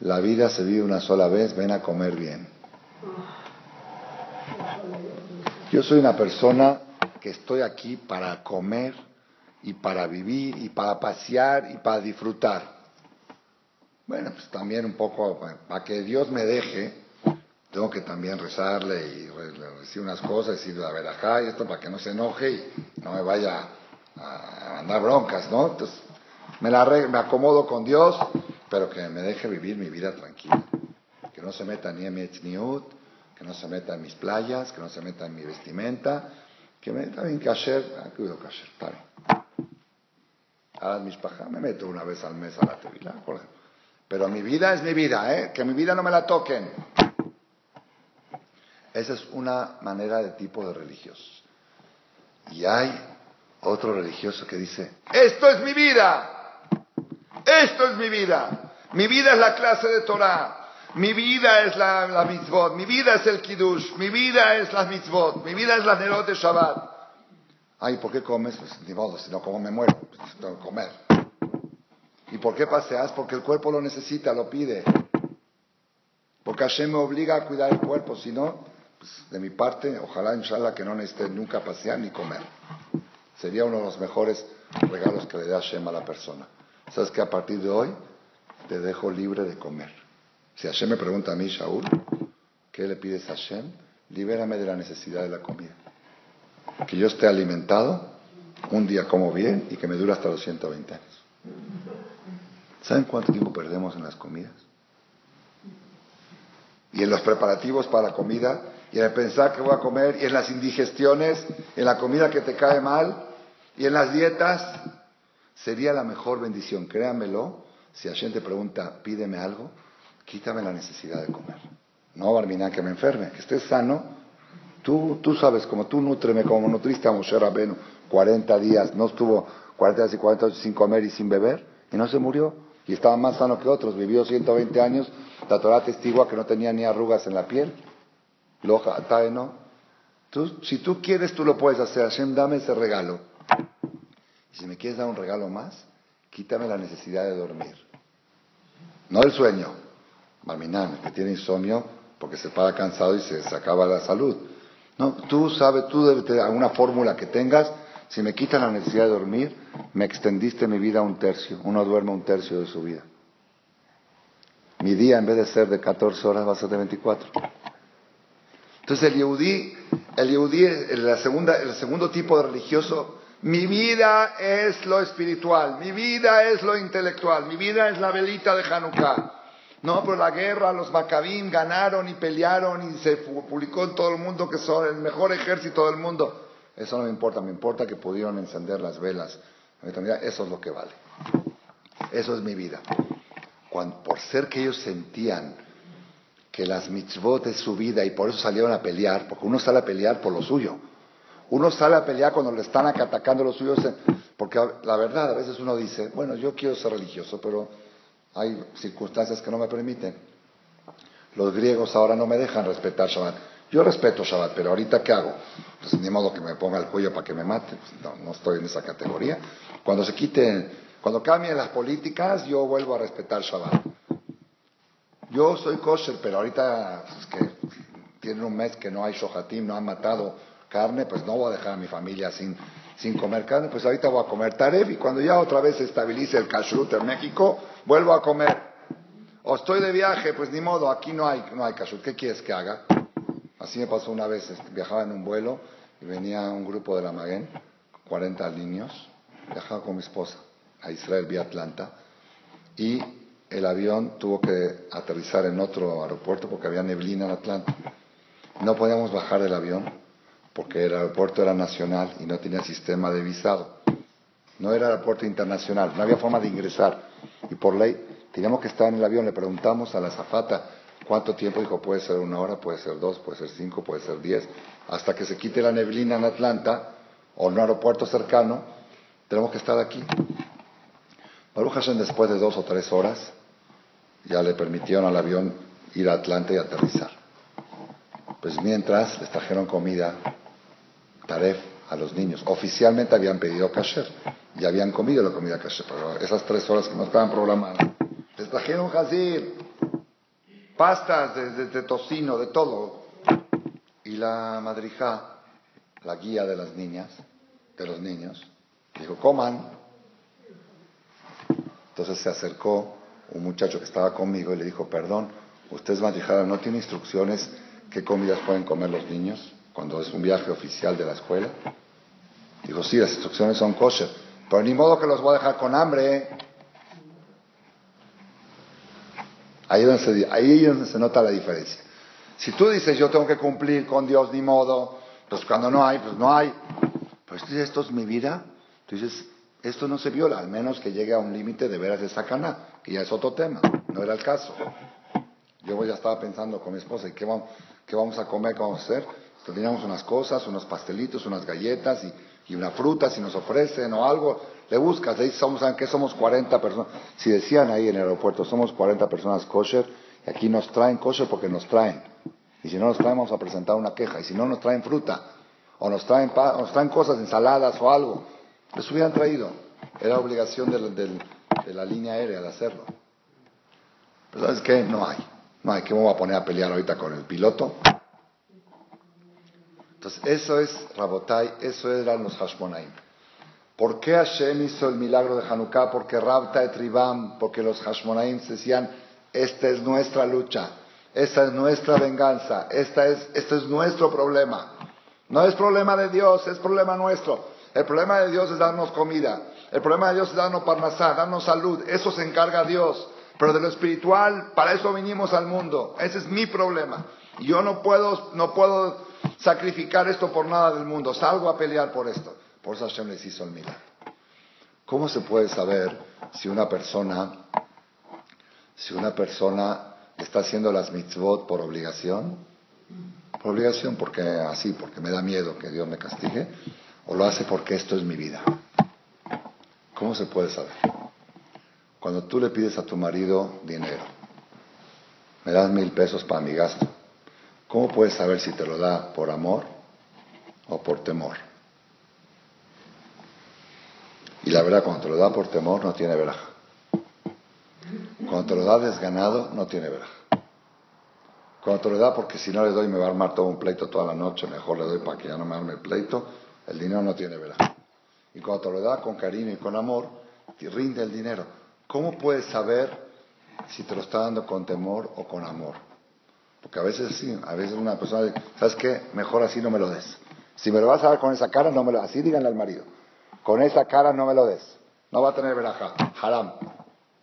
S1: La vida se vive una sola vez, ven a comer bien. Yo soy una persona que estoy aquí para comer y para vivir y para pasear y para disfrutar. Bueno, pues también un poco, para que Dios me deje, tengo que también rezarle y decir unas cosas, decir la verdad y esto para que no se enoje y no me vaya a mandar broncas, ¿no? Entonces, me, la me acomodo con Dios, pero que me deje vivir mi vida tranquila. Que no se meta ni en mi etniut, que no se meta en mis playas, que no se meta en mi vestimenta, que me meta en kasher, ah, cuido kasher, está bien a mis pajas, me meto una vez al mes a la tevila, pero mi vida es mi vida, ¿eh? que mi vida no me la toquen. Esa es una manera de tipo de religiosos. Y hay otro religioso que dice, esto es mi vida, Esto es mi vida. Mi vida es la clase de Torah. Mi vida es la, la mitzvot. Mi vida es el kiddush. Mi vida es la mitzvot. Mi vida es la nerot de Shabbat. Ay, ¿por qué comes? Pues ni modo, si no como me muero. Pues comer. ¿Y por qué paseas? Porque el cuerpo lo necesita, lo pide. Porque Hashem me obliga a cuidar el cuerpo, si no, pues de mi parte, ojalá inshallah que no necesite nunca pasear ni comer. Sería uno de los mejores regalos que le da Hashem a la persona. ¿Sabes que a partir de hoy te dejo libre de comer? Si Hashem me pregunta a mí, Shaul, ¿qué le pides a Hashem? Libérame de la necesidad de la comida. Que yo esté alimentado, un día como bien y que me dure hasta los 120 años. ¿Saben cuánto tiempo perdemos en las comidas? Y en los preparativos para la comida, y en el pensar que voy a comer, y en las indigestiones, en la comida que te cae mal, y en las dietas, sería la mejor bendición, créanmelo, si Hashem te pregunta, pídeme algo, quítame la necesidad de comer. No, Barminá, que me enferme, que estés sano. Tú, tú sabes, como tú nutreme, como nutriste a Moshe Rabenu 40 días, no estuvo 40 días y 40 sin comer y sin beber, y no se murió, y estaba más sano que otros, vivió 120 años, la Torah testigua que no tenía ni arrugas en la piel. Loja, no. Tú, si tú quieres, tú lo puedes hacer. Hashem, dame ese regalo. Y si me quieres dar un regalo más, quítame la necesidad de dormir. No el sueño. Barminan, que tiene insomnio porque se para cansado y se, acaba la salud. No, tú sabes, tú debes tener alguna fórmula que tengas. Si me quitan la necesidad de dormir, me extendiste mi vida un tercio. Uno duerme un tercio de su vida. Mi día, en vez de ser de 14 horas, va a ser de 24. Entonces el yehudí, el yehudí, el segundo tipo de religioso, mi vida es lo espiritual, mi vida es lo intelectual, mi vida es la velita de Hanukkah. No, pero la guerra, los Maccabim ganaron y pelearon y se publicó en todo el mundo que son el mejor ejército del mundo. Eso no me importa, me importa que pudieron encender las velas. Eso es lo que vale. Eso es mi vida. por ser que ellos sentían que las mitzvot es su vida y por eso salieron a pelear, porque uno sale a pelear por lo suyo. Uno sale a pelear cuando le están atacando los suyos, porque la verdad, a veces uno dice, bueno, yo quiero ser religioso, pero hay circunstancias que no me permiten. Los griegos ahora no me dejan respetar Shabbat. Yo respeto Shabbat, pero ahorita ¿qué hago? Pues ni modo que me ponga el cuello para que me mate. Pues, no, no estoy en esa categoría. Cuando se quiten, cuando cambien las políticas, yo vuelvo a respetar Shabbat. Yo soy kosher, pero ahorita pues, que tienen un mes que no hay shohatim, no han matado carne, pues no voy a dejar a mi familia sin, sin comer carne, pues ahorita voy a comer taref y cuando ya otra vez se estabilice el kashrut en México, vuelvo a comer. O estoy de viaje, pues ni modo, aquí no hay, no hay kashrut. ¿Qué quieres que haga? Así me pasó una vez, este, viajaba en un vuelo y venía un grupo de la Maguen, 40 niños, viajaba con mi esposa a Israel vía Atlanta y el avión tuvo que aterrizar en otro aeropuerto porque había neblina en Atlanta. No podíamos bajar del avión porque el aeropuerto era nacional y no tenía sistema de visado. No era aeropuerto internacional, no había forma de ingresar. Y por ley teníamos que estar en el avión. Le preguntamos a la zafata cuánto tiempo. Dijo, puede ser una hora, puede ser dos, puede ser cinco, puede ser diez. Hasta que se quite la neblina en Atlanta o en un aeropuerto cercano, tenemos que estar aquí. Baruch Hashem, después de dos o tres horas, ya le permitieron al avión ir a Atlanta y aterrizar. Pues mientras les trajeron comida taref a los niños. Oficialmente habían pedido kasher y habían comido la comida kasher, pero esas tres horas que no estaban programadas, les trajeron jazir, pastas de, tocino, de todo. Y la madrija, la guía de las niñas, de los niños, dijo, coman. Entonces se acercó un muchacho que estaba conmigo y le dijo, perdón, usted es madrijada, ¿no tiene instrucciones qué comidas pueden comer los niños? cuando es un viaje oficial de la escuela. Digo, sí, las instrucciones son kosher, pero ni modo que los voy a dejar con hambre. ¿eh? Ahí, donde se, ahí es donde se nota la diferencia. Si tú dices, yo tengo que cumplir con Dios, ni modo, pues cuando no hay, pues no hay. Pues dices, esto es mi vida. Tú dices, esto no se viola, al menos que llegue a un límite de veras de sacana, que ya es otro tema, no era el caso. Yo ya estaba pensando con mi esposa, ¿y qué vamos, qué vamos a comer, qué vamos a hacer? Teníamos unas cosas, unos pastelitos, unas galletas y, una fruta si nos ofrecen o algo. le buscas, le dices, somos, ¿saben qué? Somos 40 personas. Si decían ahí en el aeropuerto, somos 40 personas kosher, y aquí nos traen kosher porque nos traen. Y si no nos traen, vamos a presentar una queja. Y si no nos traen fruta, o nos traen, nos traen cosas, ensaladas o algo, les hubieran traído. Era obligación de la línea aérea de hacerlo. Pero ¿sabes qué? No hay. No hay. ¿Qué me voy a poner a pelear ahorita con el piloto? Entonces, eso es Rabotai, eso eran los Hashmonaim. ¿Por qué Hashem hizo el milagro de Hanukkah? Porque Rabta et Ribam, porque los Hashmonaim decían, esta es nuestra lucha, esta es nuestra venganza, esta es, este es nuestro problema. No es problema de Dios, es problema nuestro. El problema de Dios es darnos comida. El problema de Dios es darnos parnasá, darnos salud. Eso se encarga Dios. Pero de lo espiritual, para eso vinimos al mundo. Ese es mi problema. Yo no puedo, no puedo sacrificar esto por nada del mundo. Salgo a pelear por esto. Por eso Hashem les hizo el milagro. ¿Cómo se puede saber si una persona, si una persona está haciendo las mitzvot por obligación? Por obligación, porque así, porque me da miedo que Dios me castigue, o lo hace porque esto es mi vida. ¿Cómo se puede saber? Cuando tú le pides a tu marido dinero, me das mil pesos para mi gasto, ¿cómo puedes saber si te lo da por amor o por temor? Y la verdad, cuando te lo da por temor, no tiene veraja. Cuando te lo da desganado, no tiene veraja. Cuando te lo da porque si no le doy me va a armar todo un pleito toda la noche, mejor le doy para que ya no me arme el pleito, el dinero no tiene veraja. Y cuando te lo da con cariño y con amor, te rinde el dinero. ¿Cómo puedes saber si te lo está dando con temor o con amor? Porque a veces sí, a veces una persona dice, ¿sabes qué? Mejor así no me lo des. Si me lo vas a dar con esa cara, no me lo Así díganle al marido. Con esa cara no me lo des. No va a tener veraja. Haram.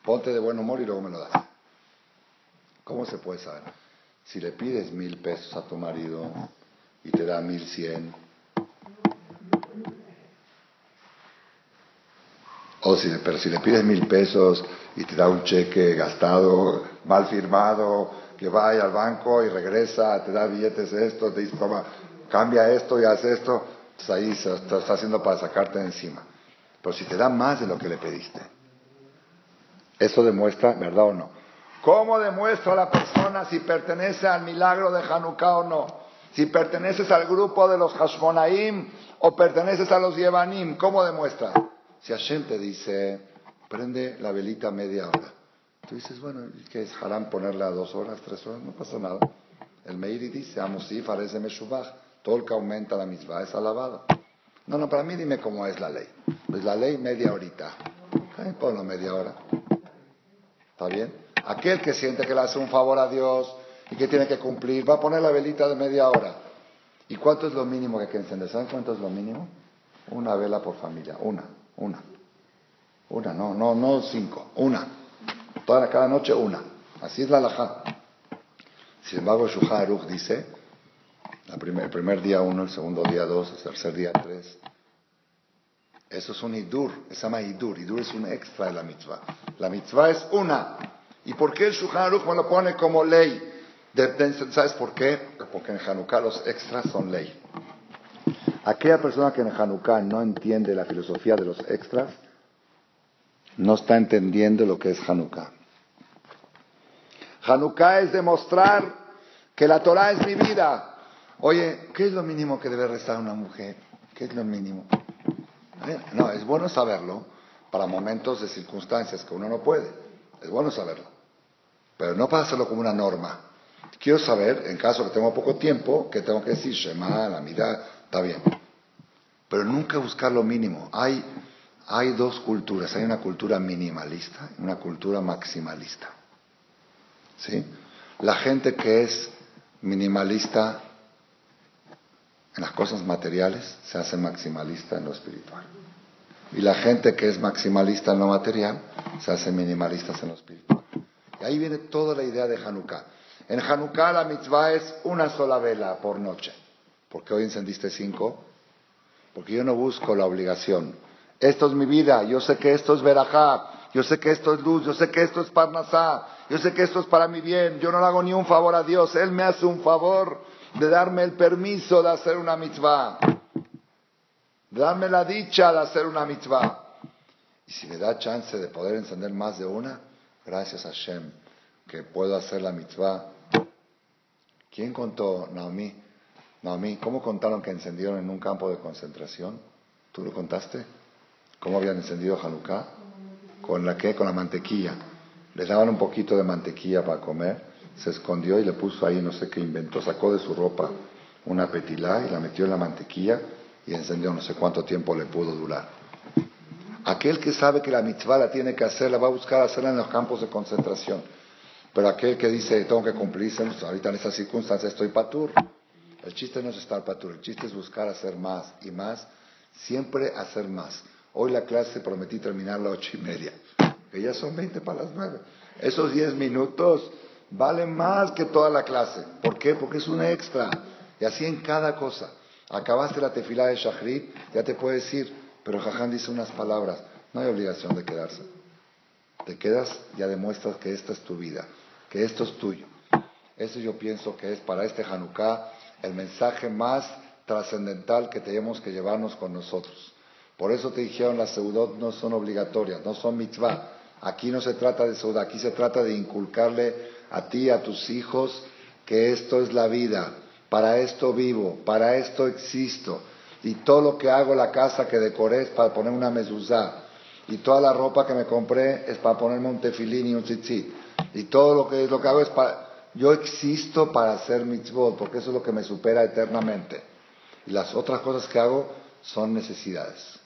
S1: Ponte de buen humor y luego me lo das. ¿Cómo se puede saber? Si le pides mil pesos a tu marido y te da mil cien, o si, pero si le pides mil pesos y te da un cheque gastado, mal firmado, que vaya al banco y regresa, te da billetes esto, te dice, toma, cambia esto y haz esto, pues ahí se está, está haciendo para sacarte de encima. Pero si te da más de lo que le pediste, eso demuestra, ¿verdad o no? ¿Cómo demuestra la persona si pertenece al milagro de Hanukkah o no? Si perteneces al grupo de los Hashmonaim o perteneces a los Yevanim, ¿cómo demuestra? Si Hashem te dice, prende la velita media hora. Tú dices, bueno, ¿qué es haram ponerla a dos horas, tres horas? No pasa nada. El Meiri dice, si parece Meshubach. Todo el que aumenta la misma es alabado. No, no, para mí dime cómo es la ley. Pues la ley media horita. ponlo media hora. ¿Está bien? Aquel que siente que le hace un favor a Dios y que tiene que cumplir, va a poner la velita de media hora. ¿Y cuánto es lo mínimo que hay que encender? ¿Saben cuánto es lo mínimo? Una vela por familia, una, una. Una, no, no, no cinco, una. Toda, cada noche una. Así es la alajá. Sin embargo, Shuhar dice, el primer día uno, el segundo día dos, el tercer día tres, eso es un idur, se llama idur. Idur es un extra de la mitzvah. La mitzvah es una. ¿Y por qué el Shulchan Aruch me lo pone como ley? ¿Sabes por qué? Porque en Hanukkah los extras son ley. Aquella persona que en Hanukkah no entiende la filosofía de los extras, no está entendiendo lo que es Hanukkah. Hanukkah es demostrar que la Torah es mi vida. Oye, ¿qué es lo mínimo que debe rezar una mujer? ¿Qué es lo mínimo? No, es bueno saberlo para momentos de circunstancias que uno no puede. Es bueno saberlo. Pero no para hacerlo como una norma. Quiero saber, en caso que tengo poco tiempo, que tengo que decir, Shema, la mirada, está bien. Pero nunca buscar lo mínimo. Hay, hay dos culturas. Hay una cultura minimalista y una cultura maximalista. ¿Sí? La gente que es minimalista en las cosas materiales se hace maximalista en lo espiritual. Y la gente que es maximalista en lo material se hace minimalista en lo espiritual. Y ahí viene toda la idea de Hanukkah. En Hanukkah la mitzvah es una sola vela por noche. Porque hoy encendiste cinco? Porque yo no busco la obligación. Esto es mi vida, yo sé que esto es verajá, yo sé que esto es luz, yo sé que esto es parnasá, yo sé que esto es para mi bien, yo no le hago ni un favor a Dios, Él me hace un favor de darme el permiso de hacer una mitzvah, de darme la dicha de hacer una mitzvah. Y si me da chance de poder encender más de una, gracias a Hashem, que puedo hacer la mitzvah. ¿Quién contó, Naomi? Naomi, ¿cómo contaron que encendieron en un campo de concentración? ¿Tú lo contaste? ¿Cómo habían encendido Hanukkah? ¿Con la qué? Con la mantequilla. Les daban un poquito de mantequilla para comer, se escondió y le puso ahí, no sé qué inventó, sacó de su ropa una petilá y la metió en la mantequilla y encendió no sé cuánto tiempo le pudo durar. Aquel que sabe que la mitzvah la tiene que hacer, la va a buscar hacerla en los campos de concentración. Pero aquel que dice, tengo que cumplirse, pues, ahorita en estas circunstancias estoy patur. El chiste no es estar patur, el chiste es buscar hacer más y más, siempre hacer más. Hoy la clase prometí terminar a las ocho y media, que ya son veinte para las nueve. Esos diez minutos valen más que toda la clase. ¿Por qué? Porque es un extra. Y así en cada cosa. Acabaste la tefilá de Shachrit, ya te puedes ir, pero Jaján dice unas palabras. No hay obligación de quedarse. Te quedas, ya demuestras que esta es tu vida, que esto es tuyo. Eso yo pienso que es para este Hanukkah el mensaje más trascendental que tenemos que llevarnos con nosotros. Por eso te dijeron las seudot no son obligatorias, no son mitzvah. Aquí no se trata de seudot, aquí se trata de inculcarle a ti, a tus hijos, que esto es la vida, para esto vivo, para esto existo. Y todo lo que hago, la casa que decoré es para poner una mezuzá. Y toda la ropa que me compré es para ponerme un tefilín y un tzitzit. Y todo lo que, lo que hago es para... Yo existo para hacer mitzvot, porque eso es lo que me supera eternamente. Y las otras cosas que hago son necesidades.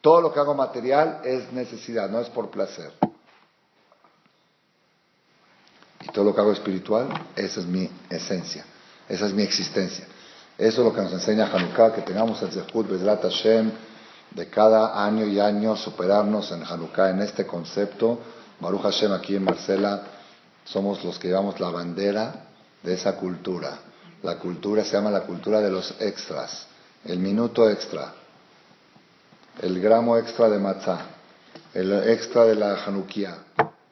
S1: Todo lo que hago material es necesidad, no es por placer. Y todo lo que hago espiritual, esa es mi esencia. Esa es mi existencia. Eso es lo que nos enseña Hanukkah, que tengamos el Zehut Bezrat Hashem de cada año y año superarnos en Hanukkah, en este concepto. Baruch Hashem aquí en Marcela somos los que llevamos la bandera de esa cultura. La cultura se llama la cultura de los extras, el minuto extra, el gramo extra de matzah, el extra de la Hanukkah.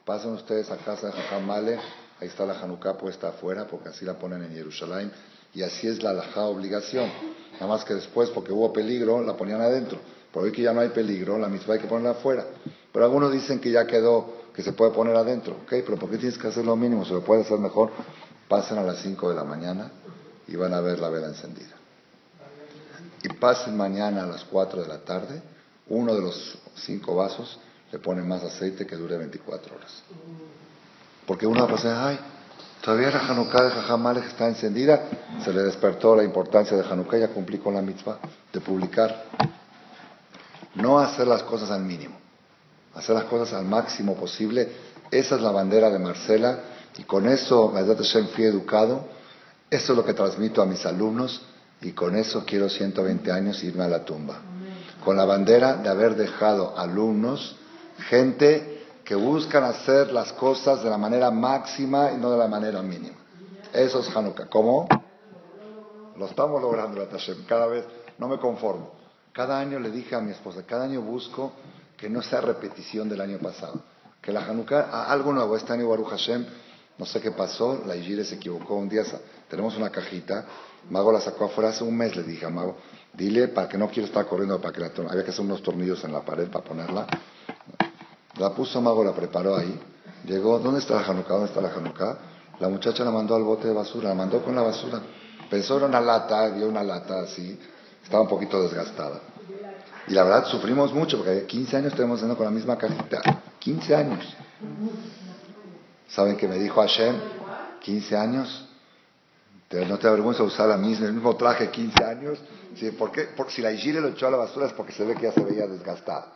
S1: Pasen ustedes a casa de Jajam Male Ahí está la Hanukkah puesta afuera, porque así la ponen en Jerusalén. Y así es la alajá obligación. Nada más que después, porque hubo peligro, la ponían adentro. Por hoy que ya no hay peligro, la misma hay que ponerla afuera. Pero algunos dicen que ya quedó, que se puede poner adentro. Ok, pero ¿por qué tienes que hacer lo mínimo? Se lo puede hacer mejor. Pasen a las 5 de la mañana y van a ver la vela encendida. Y pasen mañana a las 4 de la tarde, uno de los cinco vasos le pone más aceite que dure 24 horas. Porque uno va a pasar, ay, todavía la Hanukkah de Jajamales está encendida, se le despertó la importancia de Hanukkah, ya cumplí con la mitzvah de publicar. No hacer las cosas al mínimo, hacer las cosas al máximo posible. Esa es la bandera de Marcela y con eso, verdad Hashem, fui educado. Eso es lo que transmito a mis alumnos y con eso quiero 120 años irme a la tumba. Con la bandera de haber dejado alumnos, gente que buscan hacer las cosas de la manera máxima y no de la manera mínima. Eso es Hanukkah. ¿Cómo? Lo estamos logrando, la Tashem. Cada vez no me conformo. Cada año le dije a mi esposa, cada año busco que no sea repetición del año pasado. Que la Hanukkah, algo nuevo. Este año Baruch Hashem, no sé qué pasó, la Igire se equivocó un día. Tenemos una cajita, Mago la sacó afuera hace un mes, le dije a Mago, dile para que no quiero estar corriendo para que la Había que hacer unos tornillos en la pared para ponerla. La puso Mago, la preparó ahí. Llegó, ¿dónde está la Hanukkah? ¿Dónde está la Hanukkah? La muchacha la mandó al bote de basura, la mandó con la basura. Pensó era una lata, vio una lata así, estaba un poquito desgastada. Y la verdad sufrimos mucho, porque 15 años estuvimos haciendo con la misma cajita. 15 años. ¿Saben qué me dijo Hashem? 15 años. ¿No te avergüenza usar la misma, el mismo traje 15 años? ¿Por qué? Porque si la Igire lo echó a la basura es porque se ve que ya se veía desgastada.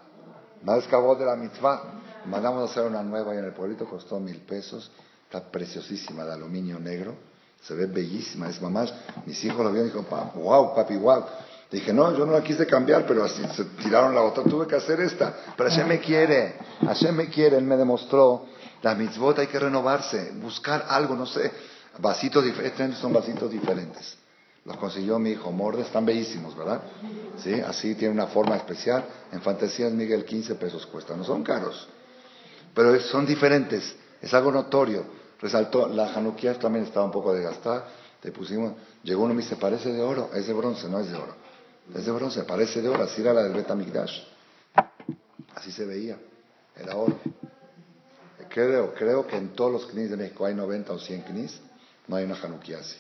S1: Más acabó de la mitzvah. Mandamos a hacer una nueva y en el pueblito costó mil pesos. Está preciosísima de aluminio negro. Se ve bellísima. Es mamá. Mis hijos lo vieron y dijeron, wow, papi, wow. Dije, no, yo no la quise cambiar, pero así se tiraron la otra. Tuve que hacer esta. Pero Hashem me quiere. Hashem me quiere. Él me demostró. La mitzvot hay que renovarse. Buscar algo, no sé. Vasitos diferentes. Son vasitos diferentes. Los consiguió mi hijo Morde, están bellísimos, ¿verdad? Sí, así tiene una forma especial. En Fantasías Miguel 15 pesos cuesta, no son caros, pero son diferentes, es algo notorio. Resaltó, la Hanukkah también estaba un poco desgastada, te pusimos, llegó uno y me dice, parece de oro, es de bronce, no es de oro. Es bronce, parece de oro, así era la del Betamigdash. Así se veía, era oro. Creo, creo que en todos los knis de México hay 90 o 100 knis, no hay una Hanukkah así.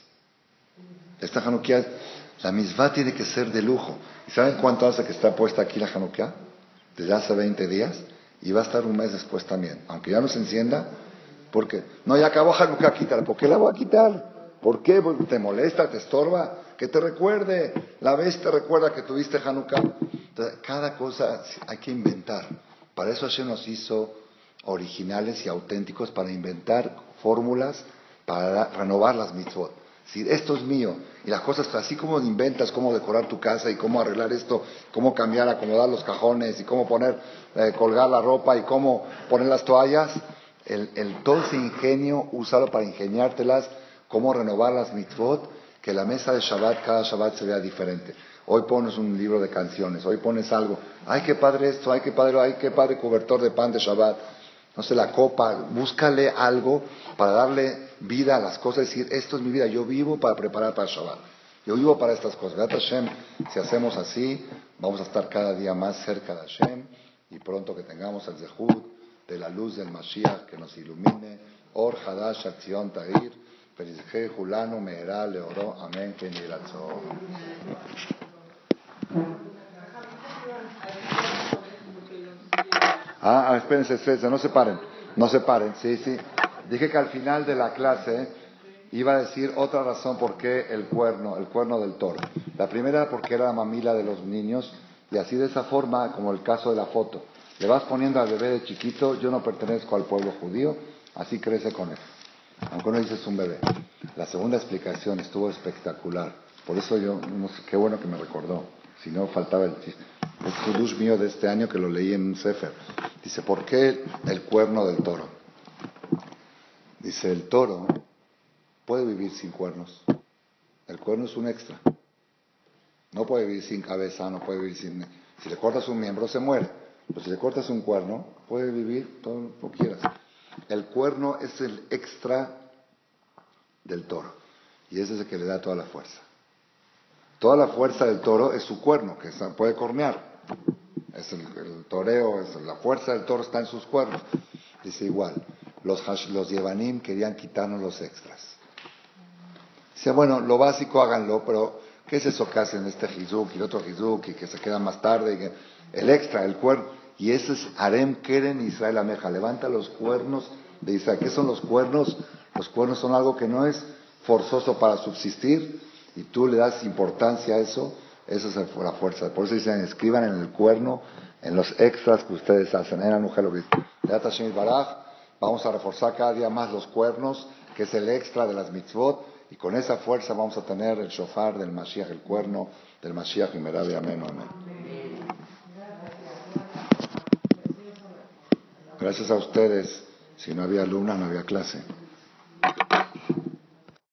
S1: Esta Hanukkah, la misma tiene que ser de lujo. ¿Y saben cuánto hace que está puesta aquí la Hanukkah? Desde hace 20 días y va a estar un mes después también. Aunque ya no se encienda, porque no, ya acabó Hanukkah, quítala. ¿Por qué la voy a quitar? ¿Por qué? Te molesta, te estorba. Que te recuerde. La vez te recuerda que tuviste Hanukkah. Entonces, cada cosa hay que inventar. Para eso Hashem nos hizo originales y auténticos para inventar fórmulas para renovar las mitzvot. Si esto es mío y las cosas, así como inventas cómo decorar tu casa y cómo arreglar esto, cómo cambiar, acomodar los cajones y cómo poner, eh, colgar la ropa y cómo poner las toallas, el, el, todo ese ingenio, úsalo para ingeniártelas, cómo renovar las mitzvot, que la mesa de Shabbat, cada Shabbat se vea diferente. Hoy pones un libro de canciones, hoy pones algo, ay qué padre esto, ay qué padre, ay qué padre cobertor de pan de Shabbat no sé, la copa, búscale algo para darle vida a las cosas, decir, esto es mi vida, yo vivo para preparar para Shabbat. Yo vivo para estas cosas. Hashem, si hacemos así, vamos a estar cada día más cerca de Hashem y pronto que tengamos el Zehud de la luz del Mashiach que nos ilumine. Or Hadash Acción Tahir, Ferizje Julano Meherá Leoró, Amén, Ah, ah, espérense, espérense, no se paren, no se paren, sí, sí. Dije que al final de la clase iba a decir otra razón por qué el cuerno, el cuerno del toro. La primera porque era la mamila de los niños y así de esa forma, como el caso de la foto, le vas poniendo al bebé de chiquito, yo no pertenezco al pueblo judío, así crece con él. Aunque no dices un bebé. La segunda explicación estuvo espectacular. Por eso yo, qué bueno que me recordó. Si no, faltaba el chiste. Es Kudush mío de este año que lo leí en un Sefer. Dice, ¿por qué el cuerno del toro? Dice, el toro puede vivir sin cuernos. El cuerno es un extra. No puede vivir sin cabeza, no puede vivir sin... Si le cortas un miembro, se muere. Pero si le cortas un cuerno, puede vivir todo lo que quieras. El cuerno es el extra del toro. Y ese es el que le da toda la fuerza. Toda la fuerza del toro es su cuerno, que puede cornear. Es el, toreo, es, la fuerza del toro está en sus cuernos. Dice igual, los, los Yevanim querían quitarnos los extras. Dice, bueno, lo básico háganlo, pero ¿qué es eso que hacen este Hizuk y el otro Hizuk y que se queda más tarde? el extra, el cuerno. Y ese es Arem Keren Israel Ameja. Levanta los cuernos de Israel. ¿Qué son los cuernos? Los cuernos son algo que no es forzoso para subsistir, y tú le das importancia a eso, esa es la fuerza. Por eso dicen, escriban en el cuerno, en los extras que ustedes hacen. Mujer lo Vamos a reforzar cada día más los cuernos, que es el extra de las mitzvot, y con esa fuerza vamos a tener el shofar del Mashiach, el cuerno del Mashiach, y Merabi, amén, amén. Gracias a ustedes. Si no había alumnas, no había clase.